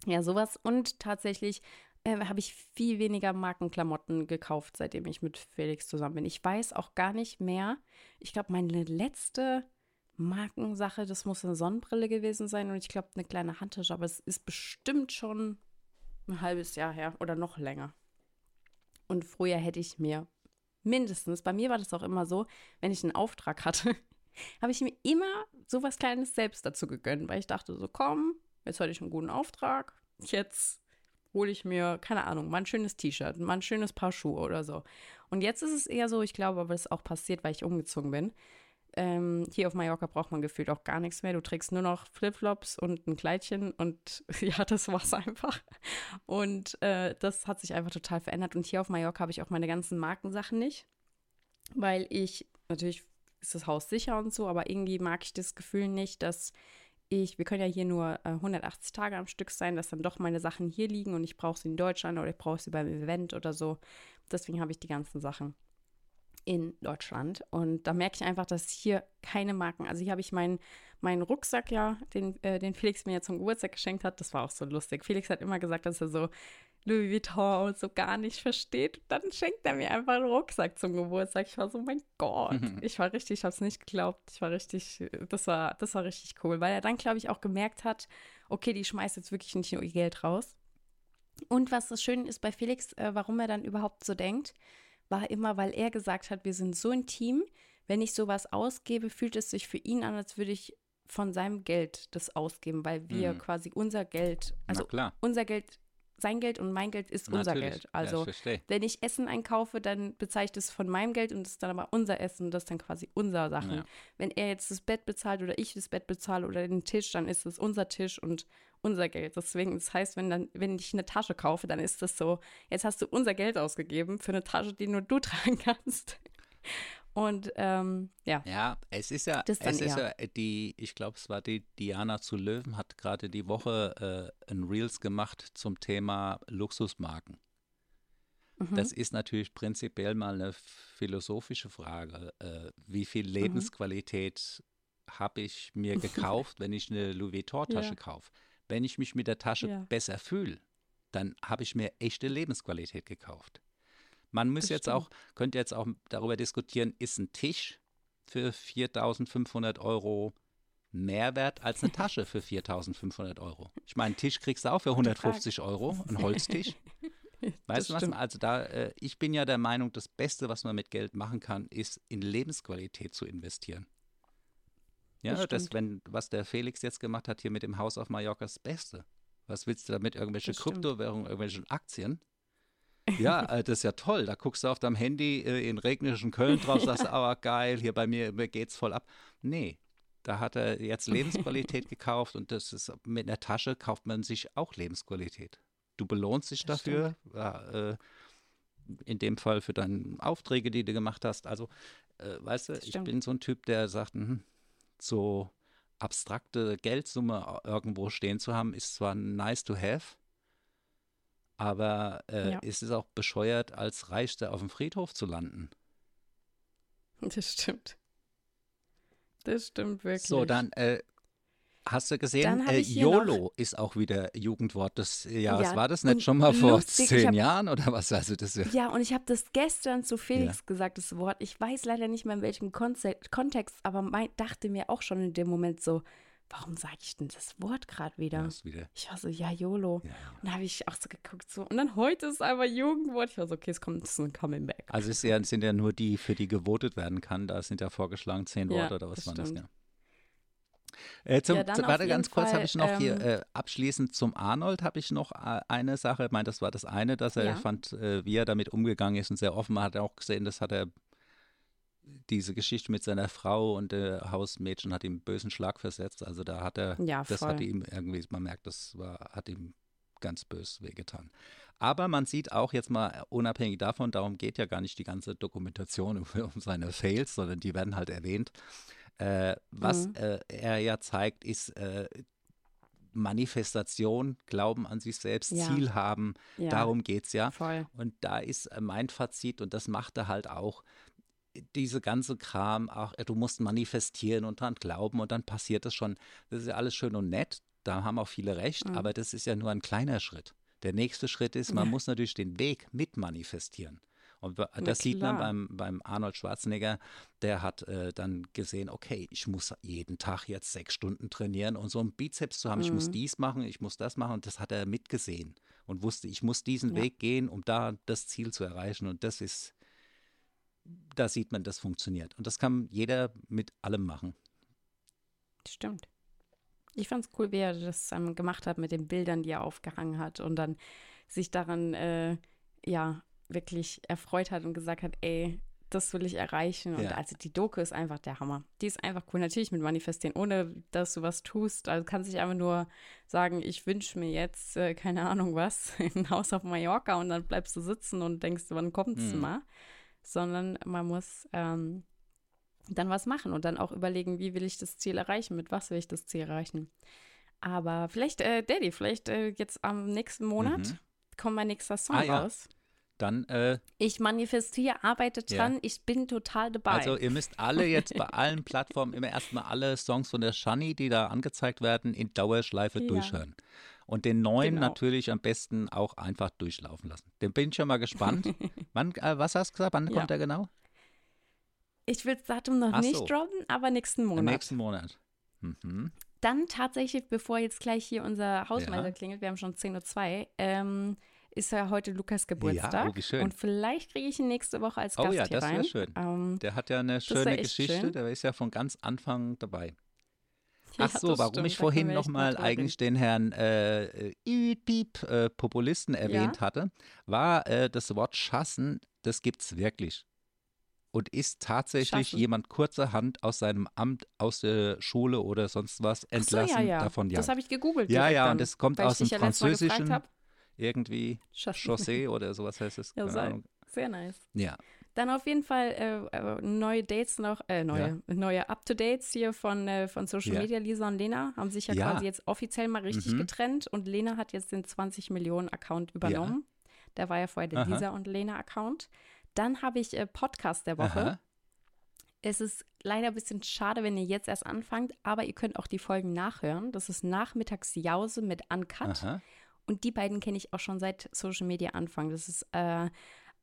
ja, sowas. Und tatsächlich äh, habe ich viel weniger Markenklamotten gekauft, seitdem ich mit Felix zusammen bin. Ich weiß auch gar nicht mehr. Ich glaube, meine letzte Markensache, das muss eine Sonnenbrille gewesen sein und ich glaube eine kleine Handtasche, aber es ist bestimmt schon ein halbes Jahr her oder noch länger. Und früher hätte ich mir mindestens, bei mir war das auch immer so, wenn ich einen Auftrag hatte, habe ich mir immer so was Kleines selbst dazu gegönnt, weil ich dachte so, komm, jetzt hatte ich einen guten Auftrag, jetzt hole ich mir, keine Ahnung, mal ein schönes T-Shirt, mal ein schönes Paar Schuhe oder so. Und jetzt ist es eher so, ich glaube aber, es ist auch passiert, weil ich umgezogen bin. Ähm, hier auf Mallorca braucht man gefühlt auch gar nichts mehr. Du trägst nur noch Flipflops und ein Kleidchen und ja, das war's einfach. Und äh, das hat sich einfach total verändert. Und hier auf Mallorca habe ich auch meine ganzen Markensachen nicht, weil ich, natürlich ist das Haus sicher und so, aber irgendwie mag ich das Gefühl nicht, dass ich, wir können ja hier nur äh, 180 Tage am Stück sein, dass dann doch meine Sachen hier liegen und ich brauche sie in Deutschland oder ich brauche sie beim Event oder so. Deswegen habe ich die ganzen Sachen in Deutschland. Und da merke ich einfach, dass hier keine Marken, also hier habe ich meinen meinen Rucksack ja, den, äh, den Felix mir ja zum Geburtstag geschenkt hat, das war auch so lustig. Felix hat immer gesagt, dass er so Louis Vuitton so gar nicht versteht. Dann schenkt er mir einfach einen Rucksack zum Geburtstag. Ich war so, mein Gott. Mhm. Ich war richtig, ich habe es nicht geglaubt. Ich war richtig, das war, das war richtig cool, weil er dann, glaube ich, auch gemerkt hat, okay, die schmeißt jetzt wirklich nicht nur ihr Geld raus. Und was das Schöne ist bei Felix, äh, warum er dann überhaupt so denkt, war immer, weil er gesagt hat, wir sind so ein Team. Wenn ich sowas ausgebe, fühlt es sich für ihn an, als würde ich von seinem Geld das ausgeben, weil wir mhm. quasi unser Geld, also unser Geld sein Geld und mein Geld ist unser Natürlich. Geld. Also ja, wenn ich Essen einkaufe, dann ich das von meinem Geld und das ist dann aber unser Essen, das ist dann quasi unser Sachen. Ja. Wenn er jetzt das Bett bezahlt oder ich das Bett bezahle oder den Tisch, dann ist es unser Tisch und unser Geld. Deswegen, das heißt, wenn dann, wenn ich eine Tasche kaufe, dann ist das so, jetzt hast du unser Geld ausgegeben für eine Tasche, die nur du tragen kannst. Und ähm, ja. Ja, es ist ja, es ist ja die, ich glaube, es war die Diana zu Löwen, hat gerade die Woche äh, ein Reels gemacht zum Thema Luxusmarken. Mhm. Das ist natürlich prinzipiell mal eine philosophische Frage. Äh, wie viel mhm. Lebensqualität mhm. habe ich mir gekauft, wenn ich eine Louis Vuitton-Tasche ja. kaufe? Wenn ich mich mit der Tasche ja. besser fühle, dann habe ich mir echte Lebensqualität gekauft. Man muss jetzt auch, könnte jetzt auch darüber diskutieren, ist ein Tisch für 4.500 Euro mehr wert als eine Tasche für 4.500 Euro? Ich meine, einen Tisch kriegst du auch für 150 Euro, ein Holztisch. weißt du was? Also da, äh, ich bin ja der Meinung, das Beste, was man mit Geld machen kann, ist in Lebensqualität zu investieren. Ja, das, das wenn, was der Felix jetzt gemacht hat hier mit dem Haus auf Mallorca, ist das Beste. Was willst du damit? Irgendwelche Kryptowährungen, irgendwelche Aktien? Ja, äh, das ist ja toll. Da guckst du auf deinem Handy äh, in regnischen Köln drauf, sagst, aber geil, hier bei mir, mir geht's voll ab. Nee, da hat er jetzt Lebensqualität gekauft und das ist mit einer Tasche kauft man sich auch Lebensqualität. Du belohnst dich das dafür, ja, äh, in dem Fall für deine Aufträge, die du gemacht hast. Also, äh, weißt du, ich bin so ein Typ, der sagt, mh, so abstrakte Geldsumme irgendwo stehen zu haben, ist zwar nice to have, aber äh, ja. ist es auch bescheuert, als Reichster auf dem Friedhof zu landen? Das stimmt. Das stimmt wirklich. So, dann äh, hast du gesehen, äh, YOLO ist auch wieder Jugendwort des Jahres. Ja, War das nicht schon mal vor lustig, zehn hab, Jahren oder was? Also das ja, und ich habe das gestern zu Felix ja. gesagt, das Wort. Ich weiß leider nicht mehr in welchem Kontext, aber mein, dachte mir auch schon in dem Moment so, warum sage ich denn das Wort gerade wieder? wieder? Ich war so, ja, YOLO. Ja, ja. Und da habe ich auch so geguckt, so. Und dann heute ist einfach Jugendwort. Ich war so, okay, es kommt, es ist ein Coming Back. Also es ja, sind ja nur die, für die gewotet werden kann. Da sind ja vorgeschlagen zehn Worte oder was waren das? Ja. Äh, zum, ja, warte, ganz kurz habe ich noch ähm, hier äh, abschließend zum Arnold habe ich noch äh, eine Sache. Ich meine, das war das eine, dass er ja. fand, äh, wie er damit umgegangen ist und sehr offen. Hat auch gesehen, das hat er diese Geschichte mit seiner Frau und der Hausmädchen hat ihm bösen Schlag versetzt. Also da hat er, Ja, das hat ihm irgendwie, man merkt, das war, hat ihm ganz bös wehgetan. Aber man sieht auch jetzt mal unabhängig davon, darum geht ja gar nicht die ganze Dokumentation um, um seine Fails, sondern die werden halt erwähnt. Äh, was Mhm. äh, er ja zeigt, ist äh, Manifestation, Glauben an sich selbst, Ja. Ziel haben. Ja, Darum geht es ja. voll. Und da ist äh, mein Fazit, und das macht er halt auch, diese ganze Kram, auch äh, du musst manifestieren und dran glauben und dann passiert es schon. Das ist ja alles schön und nett, da haben auch viele recht, Mhm. aber das ist ja nur ein kleiner Schritt. Der nächste Schritt ist, man Ja. muss natürlich den Weg mit manifestieren. Und Na das sieht man beim, beim Arnold Schwarzenegger, der hat äh, dann gesehen, okay, ich muss jeden Tag jetzt sechs Stunden trainieren und so einen Bizeps zu haben, ich muss Mhm. dies machen, ich muss das machen und das hat er mitgesehen und wusste, ich muss diesen Ja. Weg gehen, um da das Ziel zu erreichen und das ist, da sieht man, das funktioniert und das kann jeder mit allem machen. Stimmt. Ich fand es cool, wie er das ähm, gemacht hat mit den Bildern, die er aufgehangen hat und dann sich daran, äh, ja, wirklich erfreut hat und gesagt hat, ey, das will ich erreichen. Und Ja. also die Doku ist einfach der Hammer. Die ist einfach cool. Natürlich mit Manifestieren, ohne dass du was tust. Also kannst dich einfach nur sagen, ich wünsche mir jetzt, äh, keine Ahnung was, ein Haus auf Mallorca und dann bleibst du sitzen und denkst, wann kommt's Mhm. mal? Sondern man muss ähm, dann was machen und dann auch überlegen, wie will ich das Ziel erreichen, mit was will ich das Ziel erreichen. Aber vielleicht, äh, Daddy, vielleicht äh, jetzt am nächsten Monat Mhm. kommt mein nächster Song Ah, ja. raus. Dann, äh, Ich manifestiere, arbeite Ja. dran, ich bin total dabei. also ihr müsst alle jetzt bei allen Plattformen immer erstmal alle Songs von der Shani, die da angezeigt werden, in Dauerschleife Ja. durchhören. Und den neuen Genau. natürlich am besten auch einfach durchlaufen lassen. Den bin ich schon mal gespannt. Wann, äh, was hast du gesagt? Wann Ja. kommt der genau? ich will das Datum noch Ach nicht so. droppen, aber nächsten Im Monat. nächsten Monat. Mhm. Dann tatsächlich, bevor jetzt gleich hier unser Hausmeister Ja. klingelt, wir haben schon 10.02 Uhr, ähm, ist ja heute Lukas Geburtstag. oh, wie schön. Und vielleicht kriege ich ihn nächste Woche als Oh Gast ja, hier das wär rein. schön. Ähm, Der hat ja eine schöne Geschichte, schön. der ist ja von ganz Anfang dabei. Ja, Ach so, das warum stimmt, ich vorhin nochmal eigentlich den Herrn äh, äh, Piep, äh, Populisten erwähnt hatte, war äh, das Wort Schassen, das gibt's wirklich. Und ist tatsächlich Schaffen. jemand kurzerhand aus seinem Amt, aus der Schule oder sonst was Ach so, entlassen ja, ja. davon Das ja. habe ich gegoogelt. Ja, ja, dann, und es kommt aus dem ja Französischen irgendwie. Chaussee oder sowas heißt es. Ja. Sehr nice. Ja. Dann auf jeden Fall äh, äh, neue Dates noch, äh, neue, neue Up-to-Dates hier von, äh, von Social Ja. Media. Lisa und Lena haben sich ja, Ja. quasi jetzt offiziell mal richtig Mhm. getrennt und Lena hat jetzt den 20 Millionen Account übernommen. Der war ja vorher der Aha. Lisa und Lena Account. Dann habe ich äh, Podcast der Woche. Aha. Es ist leider ein bisschen schade, wenn ihr jetzt erst anfangt, aber ihr könnt auch die Folgen nachhören. Das ist Nachmittagsjause mit Uncut. Aha. Und die beiden kenne ich auch schon seit Social Media Anfang. Das ist äh,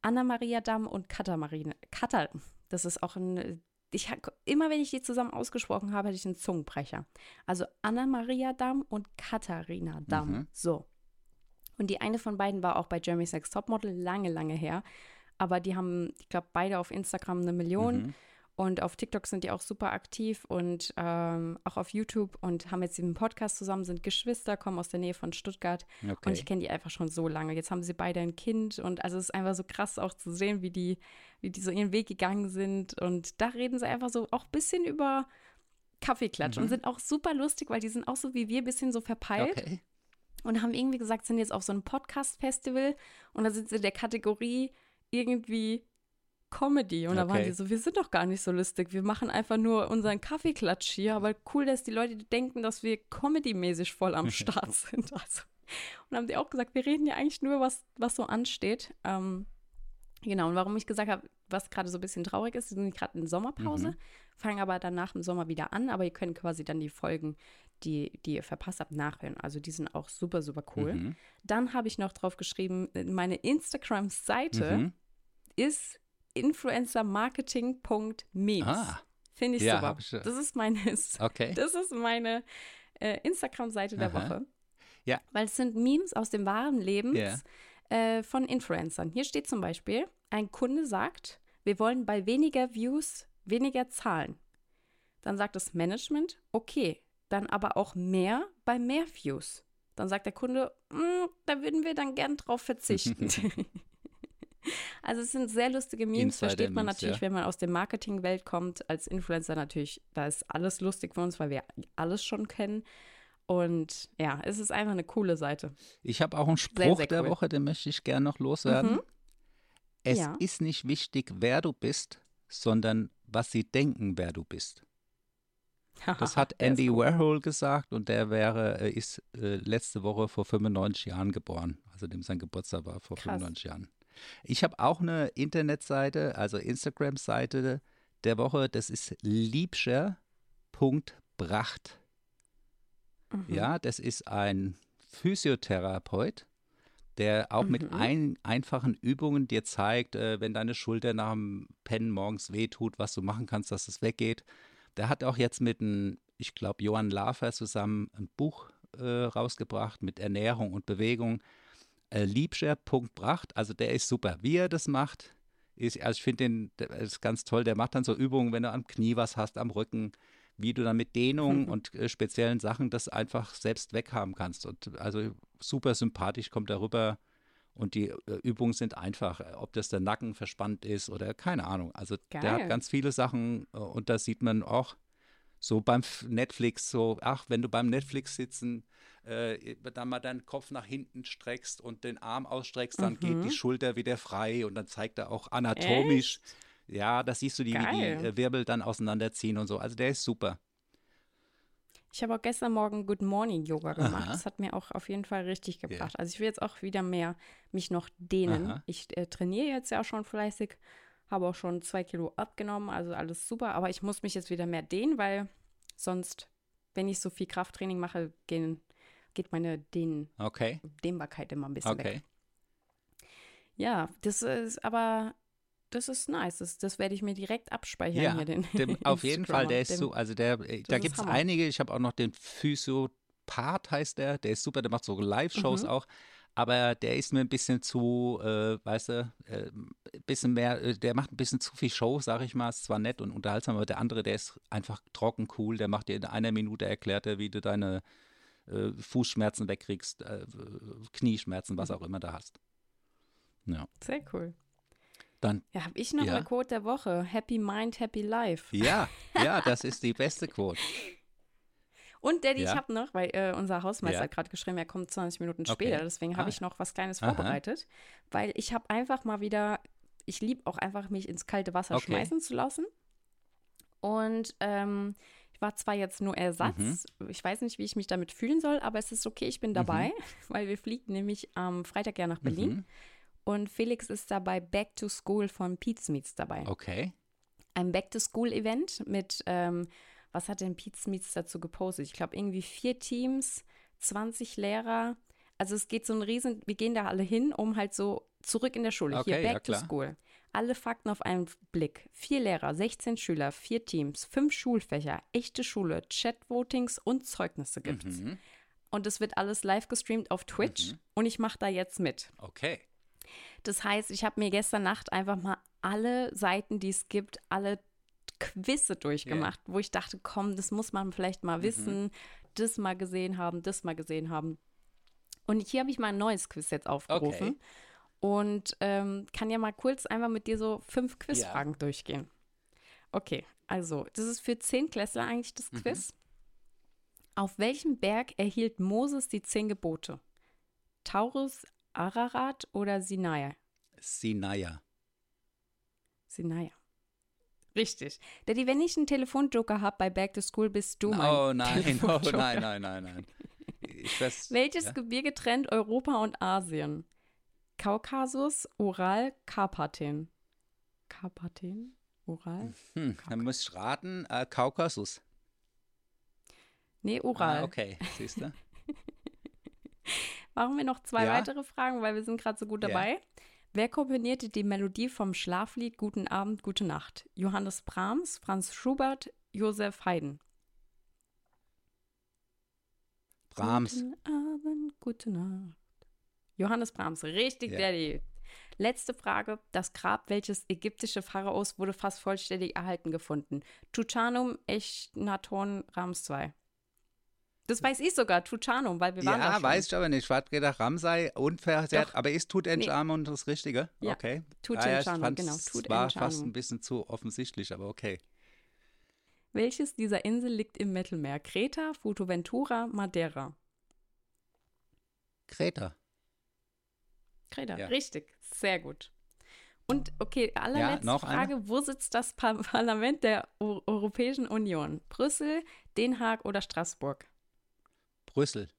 Anna-Maria Damm und Katharina. Katar. Das ist auch ein. Ich, immer wenn ich die zusammen ausgesprochen habe, hatte ich einen Zungenbrecher. Also Anna-Maria Damm und Katharina Damm. Mhm. So. Und die eine von beiden war auch bei Jeremy Sex Topmodel lange, lange her. Aber die haben, ich glaube, beide auf Instagram eine Million. Mhm. Und auf TikTok sind die auch super aktiv und ähm, auch auf YouTube und haben jetzt diesen Podcast zusammen, sind Geschwister, kommen aus der Nähe von Stuttgart. Und ich Okay. kenne die einfach schon so lange. Jetzt haben sie beide ein Kind und also es ist einfach so krass auch zu sehen, wie die, wie die so ihren Weg gegangen sind. Und da reden sie einfach so auch ein bisschen über Kaffeeklatsch Mhm. und sind auch super lustig, weil die sind auch so wie wir, ein bisschen so verpeilt Okay. und haben irgendwie gesagt, sind jetzt auf so einem Podcast-Festival und da sind sie in der Kategorie irgendwie Comedy. Und da waren Okay. die so, wir sind doch gar nicht so lustig, wir machen einfach nur unseren Kaffeeklatsch hier, aber cool, dass die Leute denken, dass wir comedy-mäßig voll am Start sind. Also. Und haben die auch gesagt, wir reden ja eigentlich nur, was, was so ansteht. Ähm, genau, und warum ich gesagt habe, was gerade so ein bisschen traurig ist, sie sind gerade in Sommerpause, Mhm. fangen aber danach im Sommer wieder an, aber ihr könnt quasi dann die Folgen, die, die ihr verpasst habt, nachhören. Also die sind auch super, super cool. Mhm. Dann habe ich noch drauf geschrieben, meine Instagram-Seite Mhm. ist influencermarketing.memes. Ah, Finde ich Ja, super. ich, das ist meine, okay. das ist meine äh, Instagram-Seite der. Woche. Ja. Weil es sind Memes aus dem wahren Lebens Ja. äh, von Influencern. Hier steht zum Beispiel, ein Kunde sagt, wir wollen bei weniger Views weniger zahlen. Dann sagt das Management, okay, dann aber auch mehr bei mehr Views. Dann sagt der Kunde, "Mm, da würden wir dann gern drauf verzichten. Also es sind sehr lustige Memes, versteht man Insider-Memes, natürlich, ja. wenn man aus der Marketingwelt kommt. Als Influencer natürlich, da ist alles lustig für uns, weil wir alles schon kennen. Und ja, es ist einfach eine coole Seite. Ich habe auch einen Spruch sehr der cool. Woche, den möchte ich gerne noch loswerden. Mhm. Es Ja. ist nicht wichtig, wer du bist, sondern was sie denken, wer du bist. Das hat Der Andy cool. Warhol gesagt und der wäre, äh, ist äh, letzte Woche vor 95 Jahren geboren. Also dem sein Geburtstag war vor Krass. 95 Jahren. Ich habe auch eine Internetseite, also Instagram-Seite der Woche. Das ist liebscher.bracht. Mhm. Ja, das ist ein Physiotherapeut, der auch mit Mhm. ein, einfachen Übungen dir zeigt, äh, wenn deine Schulter nach dem Pennen morgens wehtut, was du machen kannst, dass es weggeht. Der hat auch jetzt mit einem, ich glaube, Johann Lafer zusammen ein Buch äh, rausgebracht mit Ernährung und Bewegung. Äh, Liebscher.bracht, also der ist super. Wie er das macht, ist, also ich finde den, der ist ganz toll. Der macht dann so Übungen, wenn du am Knie was hast, am Rücken, wie du dann mit Dehnung und äh, speziellen Sachen das einfach selbst weghaben kannst. Und also super sympathisch kommt er rüber. Und die äh, Übungen sind einfach, ob das der Nacken verspannt ist oder keine Ahnung. Also der Geil. hat ganz viele Sachen und da sieht man auch so beim Netflix, so, ach, wenn du beim Netflix sitzen, äh, dann mal deinen Kopf nach hinten streckst und den Arm ausstreckst, dann geht Mhm. die Schulter wieder frei und dann zeigt er auch anatomisch. Ja, da siehst du die, wie die Geil. äh, Wirbel dann auseinanderziehen und so. Also der ist super. Ich habe auch gestern Morgen Good Morning Yoga gemacht. Aha. Das hat mir auch auf jeden Fall richtig gebracht. Also ich will jetzt auch wieder mehr mich noch dehnen. Aha. Ich äh, trainiere jetzt ja auch schon fleißig, habe auch schon zwei Kilo abgenommen, also alles super. Aber ich muss mich jetzt wieder mehr dehnen, weil sonst, wenn ich so viel Krafttraining mache, gehen, geht meine Dehn Okay, Dehnbarkeit immer ein bisschen weg. okay. Ja, das ist aber, das ist nice. Das, das werde ich mir direkt abspeichern Ja, hier. Den, dem, auf jeden Fall, der ist Dem- so, also der, äh, da gibt es einige, ich habe auch noch den Physiopath heißt der, der ist super, der macht so Live-Shows Mhm. auch, aber der ist mir ein bisschen zu, äh, weißt du, äh, ein bisschen mehr, äh, der macht ein bisschen zu viel Show, sag ich mal, ist zwar nett und unterhaltsam, aber der andere, der ist einfach trocken cool, der macht dir in einer Minute, erklärt er, wie du deine äh, Fußschmerzen wegkriegst, äh, Knieschmerzen, Mhm. was auch immer du hast. Ja, Sehr cool. dann, Ja, habe ich noch Ja. eine Quote der Woche. Happy Mind, Happy Life. ja, ja, das ist die beste Quote. Und Daddy, Ja. ich habe noch, weil äh, unser Hausmeister Ja. hat gerade geschrieben, er kommt 20 Minuten Okay. später. Deswegen habe Ah. ich noch was Kleines Aha. vorbereitet. Weil ich habe einfach mal wieder, ich liebe auch einfach, mich ins kalte Wasser Okay. schmeißen zu lassen. Und ähm, ich war zwar jetzt nur Ersatz, Mhm. ich weiß nicht, wie ich mich damit fühlen soll, aber es ist okay, ich bin dabei, weil wir fliegen nämlich am Freitag ja nach Berlin. Mhm. Und Felix ist dabei Back to School von Pete's Meets dabei. Okay. ein Back-to-School-Event mit, ähm, was hat denn Pete Smith dazu gepostet? Ich glaube, irgendwie vier Teams, 20 Lehrer. Also es geht so ein Riesen, wir gehen da alle hin, um halt so zurück in der Schule. Okay, Hier ja, Back to klar. School. Alle Fakten auf einen Blick. Vier Lehrer, 16 Schüler, vier Teams, fünf Schulfächer, echte Schule, Chat-Votings und Zeugnisse gibt's. Mhm. Und es wird alles live gestreamt auf Twitch und ich mache da jetzt mit. Okay. Das heißt, ich habe mir gestern Nacht einfach mal alle Seiten, die es gibt, alle Quizze durchgemacht, wo ich dachte, komm, das muss man vielleicht mal wissen, das mal gesehen haben, das mal gesehen haben. Und hier habe ich mal ein neues Quiz jetzt aufgerufen Okay. und ähm, kann ja mal kurz einfach mit dir so fünf Quizfragen durchgehen. Okay, also das ist für Zehnklässler eigentlich das Quiz. Auf welchem Berg erhielt Moses die zehn Gebote? Taurus, Ararat oder Sinai? Sinaya. Sinai. Richtig. Daddy, wenn ich einen Telefonjoker habe bei Back to School, bist du mein Oh nein, oh nein, nein, nein, nein. Weiß, Welches ja? Gebirge trennt Europa und Asien? Kaukasus, Ural, Karpathen. Karpathen? Ural? Hm, dann muss ich raten, äh, Kaukasus. Nee, Ural. Ah, okay, siehst du? Machen wir noch zwei Ja. weitere Fragen, weil wir sind gerade so gut dabei. Wer komponierte die Melodie vom Schlaflied Guten Abend, Gute Nacht? Johannes Brahms, Franz Schubert, Josef Haydn. Brahms. Guten Abend, gute Nacht. Johannes Brahms, richtig, Ja. Daddy. Letzte Frage. Das Grab welches ägyptische Pharaos wurde fast vollständig erhalten gefunden? Tutanum, Echnaton, Rams II. Das weiß ich sogar, Tuchanum, weil wir waren da Ja, schon. weiß ich aber nicht. Ich hatte gedacht, Ramsay unversehrt, Doch. aber ist Tutanchamun das Richtige? Ja, Okay. Tutanchamun, ah, ja, genau, Es war fast ein bisschen zu offensichtlich, aber okay. Welches dieser Inseln liegt im Mittelmeer? Kreta, Fuerteventura, Madeira. Kreta. Kreta, Ja. richtig. Sehr gut. Und okay, allerletzte eine? Frage. Wo sitzt das Pa- Parlament der Eu- Europäischen Union? Brüssel, Den Haag oder Straßburg? Brüssel.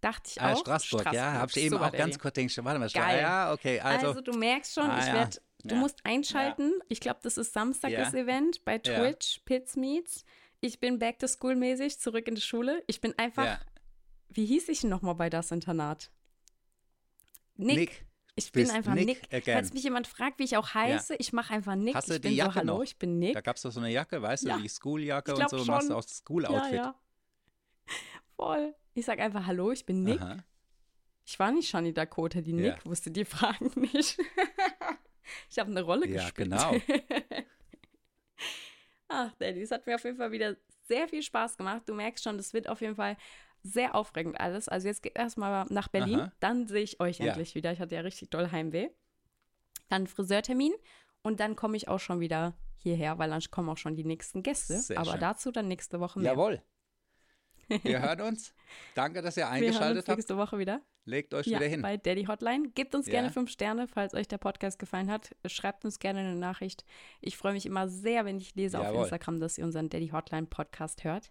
Dachte ich Ah, auch. Straßburg, ja, habe ich eben auch ganz kurz gedacht. Warte mal, Geil. ja, okay, Also, also, du merkst schon, Ah, ich ja. werd, du Ja. musst einschalten. Ich glaube, das ist Samstag Ja. das Event bei Ja. Twitch, Pits Meets. Ich bin back to school mäßig, zurück in die Schule. Ich bin einfach, ja. wie hieß ich nochmal bei das Internat? Nick. Nick. Ich bin einfach Nick Nick. Falls mich jemand fragt, wie ich auch heiße, ich mache einfach Nick. Hast du ich die bin Jacke so, hallo, noch? ich bin Nick. Da gab es doch so eine Jacke, weißt Ja. du, die Schooljacke und so, machst du schon. aus das School-Outfit. Ja, ja. Voll. Ich sag einfach Hallo, ich bin Nick. Aha. Ich war nicht Shani Dakota, die Ja. Nick wusste die Fragen nicht. ich habe eine Rolle Ja, gespielt. genau. Ach, Daddy, es hat mir auf jeden Fall wieder sehr viel Spaß gemacht. Du merkst schon, das wird auf jeden Fall sehr aufregend alles. Also jetzt geht erstmal nach Berlin, Aha. dann sehe ich euch Ja. endlich wieder. Ich hatte ja richtig doll Heimweh. Dann Friseurtermin und dann komme ich auch schon wieder hierher, weil dann kommen auch schon die nächsten Gäste. Sehr Aber schön. dazu dann nächste Woche mehr. Jawohl. Wir hören uns. Danke, dass ihr Wir hören eingeschaltet uns habt. nächste Woche wieder. Legt euch Ja, wieder hin. bei Daddy Hotline. Gebt uns Ja. gerne fünf Sterne, falls euch der Podcast gefallen hat. Schreibt uns gerne eine Nachricht. Ich freue mich immer sehr, wenn ich lese auf Jawohl. Instagram, dass ihr unseren Daddy Hotline Podcast hört.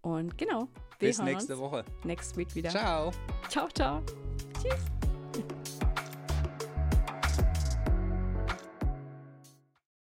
Und genau, wir Bis hören nächste uns Woche. next week wieder. Ciao. ciao. ciao. Tschüss.